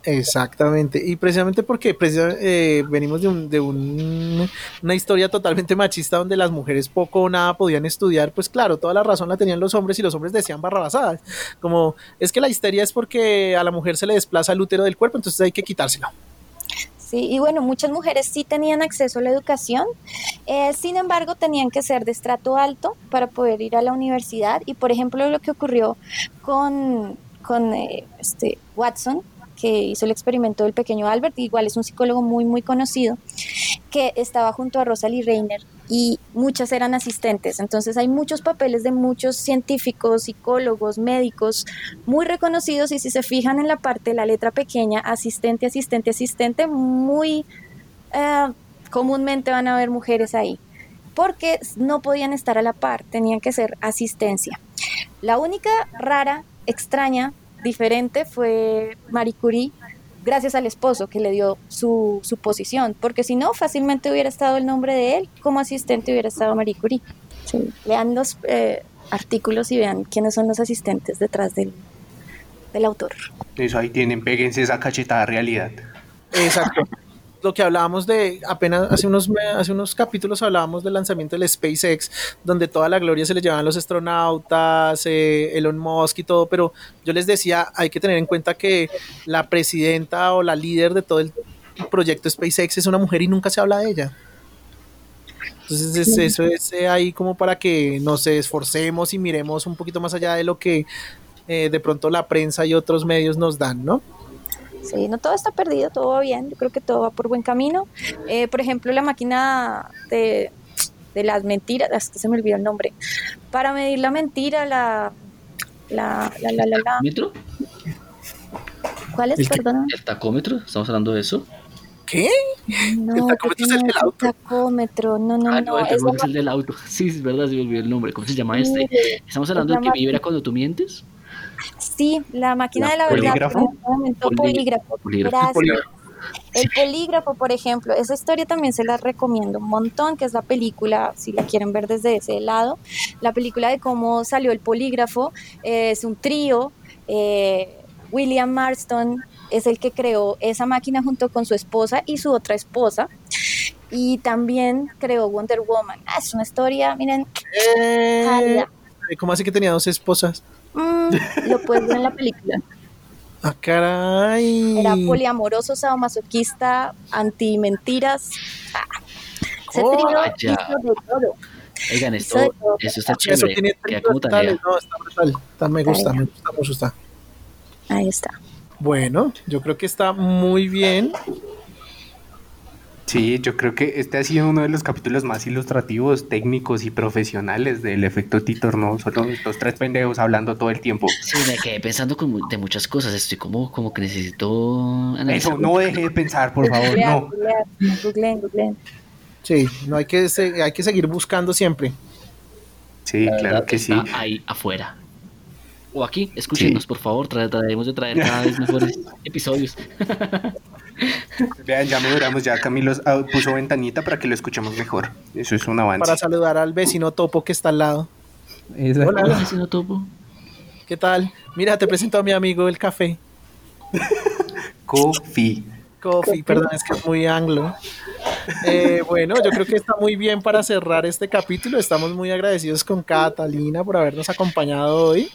Exactamente, y precisamente porque eh, venimos de, un, de una historia totalmente machista donde las mujeres poco o nada podían estudiar, pues claro, toda la razón la tenían los hombres y los hombres decían barrabasadas, como es que la histeria es porque a la mujer se le desplaza el útero del cuerpo, entonces hay que quitárselo. Sí, y bueno, muchas mujeres sí tenían acceso a la educación, eh, sin embargo tenían que ser de estrato alto para poder ir a la universidad. Y por ejemplo lo que ocurrió con, con eh, este, Watson, hizo el experimento del pequeño Albert, igual es un psicólogo muy, muy conocido, que estaba junto a Rosalie Reiner y muchas eran asistentes. Entonces hay muchos papeles de muchos científicos, psicólogos, médicos muy reconocidos y si se fijan en la parte la letra pequeña, asistente, asistente, asistente, muy eh, comúnmente van a haber mujeres ahí porque no podían estar a la par, tenían que ser asistencia. La única rara, extraña diferente fue Marie Curie gracias al esposo que le dio su, su posición, porque si no, fácilmente hubiera estado el nombre de él, como asistente hubiera estado Marie Curie. Lean los eh, artículos y vean quiénes son los asistentes detrás del, del autor. Eso ahí tienen, péguense esa cachetada realidad. Exacto lo que hablábamos de apenas hace unos, hace unos capítulos hablábamos del lanzamiento del SpaceX, donde toda la gloria se le llevaban los astronautas, eh, Elon Musk y todo, pero yo les decía, hay que tener en cuenta que la presidenta o la líder de todo el proyecto SpaceX es una mujer y nunca se habla de ella. Entonces eso es eh, ahí como para que nos esforcemos y miremos un poquito más allá de lo que eh, de pronto la prensa y otros medios nos dan, ¿no? Sí, no todo está perdido, todo va bien, yo creo que todo va por buen camino. Eh, por ejemplo, la máquina de, las mentiras, es que se me olvidó el nombre, para medir la mentira, la... la, la, la, la, ¿Cuál es, perdón? ¿El tacómetro? ¿Estamos hablando de eso? ¿Qué? No, ¿El tacómetro es el del auto? Tacómetro, no, no, ah, no. el tacómetro es el del auto. <laughs> Sí, es verdad, se me olvidó el nombre. ¿Cómo se llama este? Estamos hablando de que vibra cuando tú mientes. Sí, la máquina de la verdad. ¿Polígrafo? polígrafo. polígrafo. El polígrafo, por ejemplo, esa historia también se la recomiendo un montón, que es la película, si la quieren ver desde ese lado, la película de cómo salió el polígrafo, es un trío, eh, William Marston es el que creó esa máquina junto con su esposa y su otra esposa, y también creó Wonder Woman. Ah, es una historia, miren, eh, ¿Cómo así que tenía dos esposas? Mm, lo puedes ver en la película. Ah, caray. Era poliamoroso, sadomasoquista, anti-mentiras. Ah, se oh, de todo. Oigan, esto, eso está chévere. Eso tiene como tarea. No, está brutal. Está, me gusta, me gusta, me gusta. Ahí está. Bueno, yo creo que está muy bien. Sí, yo creo que este ha sido uno de los capítulos más ilustrativos, técnicos y profesionales del efecto Titor, ¿no? Solo estos tres pendejos hablando todo el tiempo. Sí, me quedé pensando de muchas cosas, estoy como, como que necesito... Eso, no deje de pensar, por favor, no. Sí, no hay que, hay que seguir buscando siempre. Sí, claro que sí. Ahí afuera. O aquí, escúchenos, por favor, trataremos de traer cada vez mejores <laughs> episodios. <laughs> Vean, ya mejoramos, ya Camilo puso ventanita para que lo escuchemos mejor. Eso es un avance. Para saludar al vecino topo que está al lado. Hola, vecino topo. ¿Qué tal? Mira, te presento a mi amigo el café. Coffee. Coffee, perdón, es que es muy anglo. Eh, bueno, yo creo que está muy bien para cerrar este capítulo. Estamos muy agradecidos con Catalina por habernos acompañado hoy.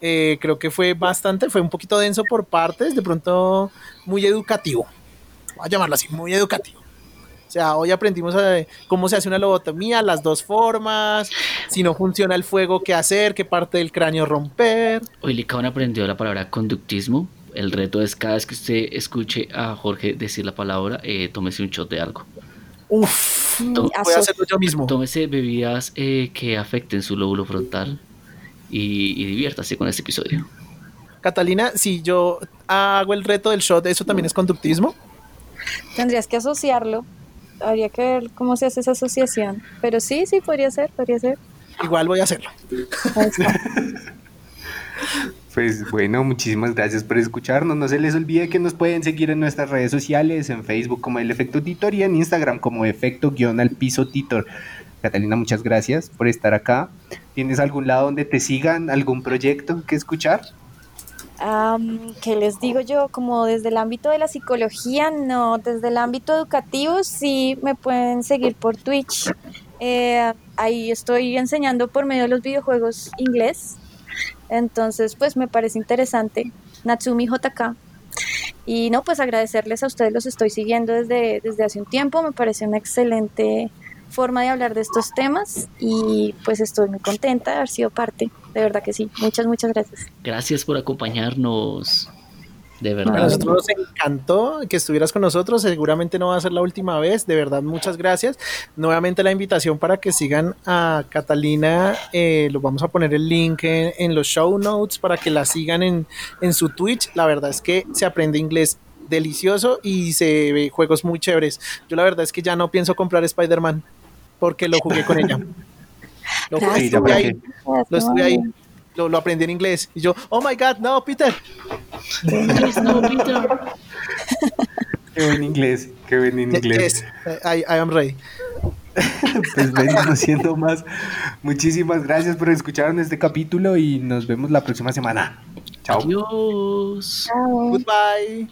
Eh, creo que fue bastante, fue un poquito denso por partes, de pronto muy educativo. Voy a llamarlo así, muy educativo. O sea, hoy aprendimos cómo se hace una lobotomía, las dos formas, si no funciona el fuego, qué hacer, qué parte del cráneo romper. Hoy Licaón aprendió la palabra conductismo. El reto es cada vez que usted escuche a Jorge decir la palabra, eh, tómese un shot de algo. Uf, voy a hacerlo yo mismo. Tómese bebidas eh, que afecten su lóbulo frontal y, diviértase con este episodio. Catalina, si yo hago el reto del shot, ¿eso también es conductismo? Tendrías que asociarlo. Habría que ver cómo se hace esa asociación. Pero sí, sí, podría ser, podría ser. Igual voy a hacerlo. Pues bueno, muchísimas gracias por escucharnos. No se les olvide que nos pueden seguir en nuestras redes sociales, en Facebook como El Efecto Titor y en Instagram como Efecto-al piso Titor. Catalina, muchas gracias por estar acá. ¿Tienes algún lado donde te sigan, algún proyecto que escuchar? ¿Qué les digo yo? Como desde el ámbito de la psicología, no, desde el ámbito educativo sí me pueden seguir por Twitch. Eh, ahí estoy enseñando por medio de los videojuegos inglés. Entonces, pues me parece interesante. Natsumi JK. Y no, pues agradecerles a ustedes, los estoy siguiendo desde, desde hace un tiempo. Me parece una excelente forma de hablar de estos temas y pues estoy muy contenta de haber sido parte, de verdad que sí. Muchas, muchas gracias. Gracias por acompañarnos. De verdad. A nosotros nos encantó que estuvieras con nosotros. Seguramente no va a ser la última vez. De verdad, muchas gracias. Nuevamente la invitación para que sigan a Catalina. Eh, lo vamos a poner el link en, los show notes para que la sigan en, en su Twitch. La verdad es que se aprende inglés delicioso y se ve juegos muy chéveres. Yo la verdad es que ya no pienso comprar Spider-Man porque lo jugué con ella. <laughs> Lo, estuve ahí, lo estuve ahí, lo, aprendí en inglés. Y yo, oh my god, no, Peter. no, Peter. <laughs> Qué buen inglés, qué buen inglés. I, I am ready. <laughs> pues venimos siendo más. Muchísimas gracias por escuchar en este capítulo y nos vemos la próxima semana. Chao. Adiós. Goodbye.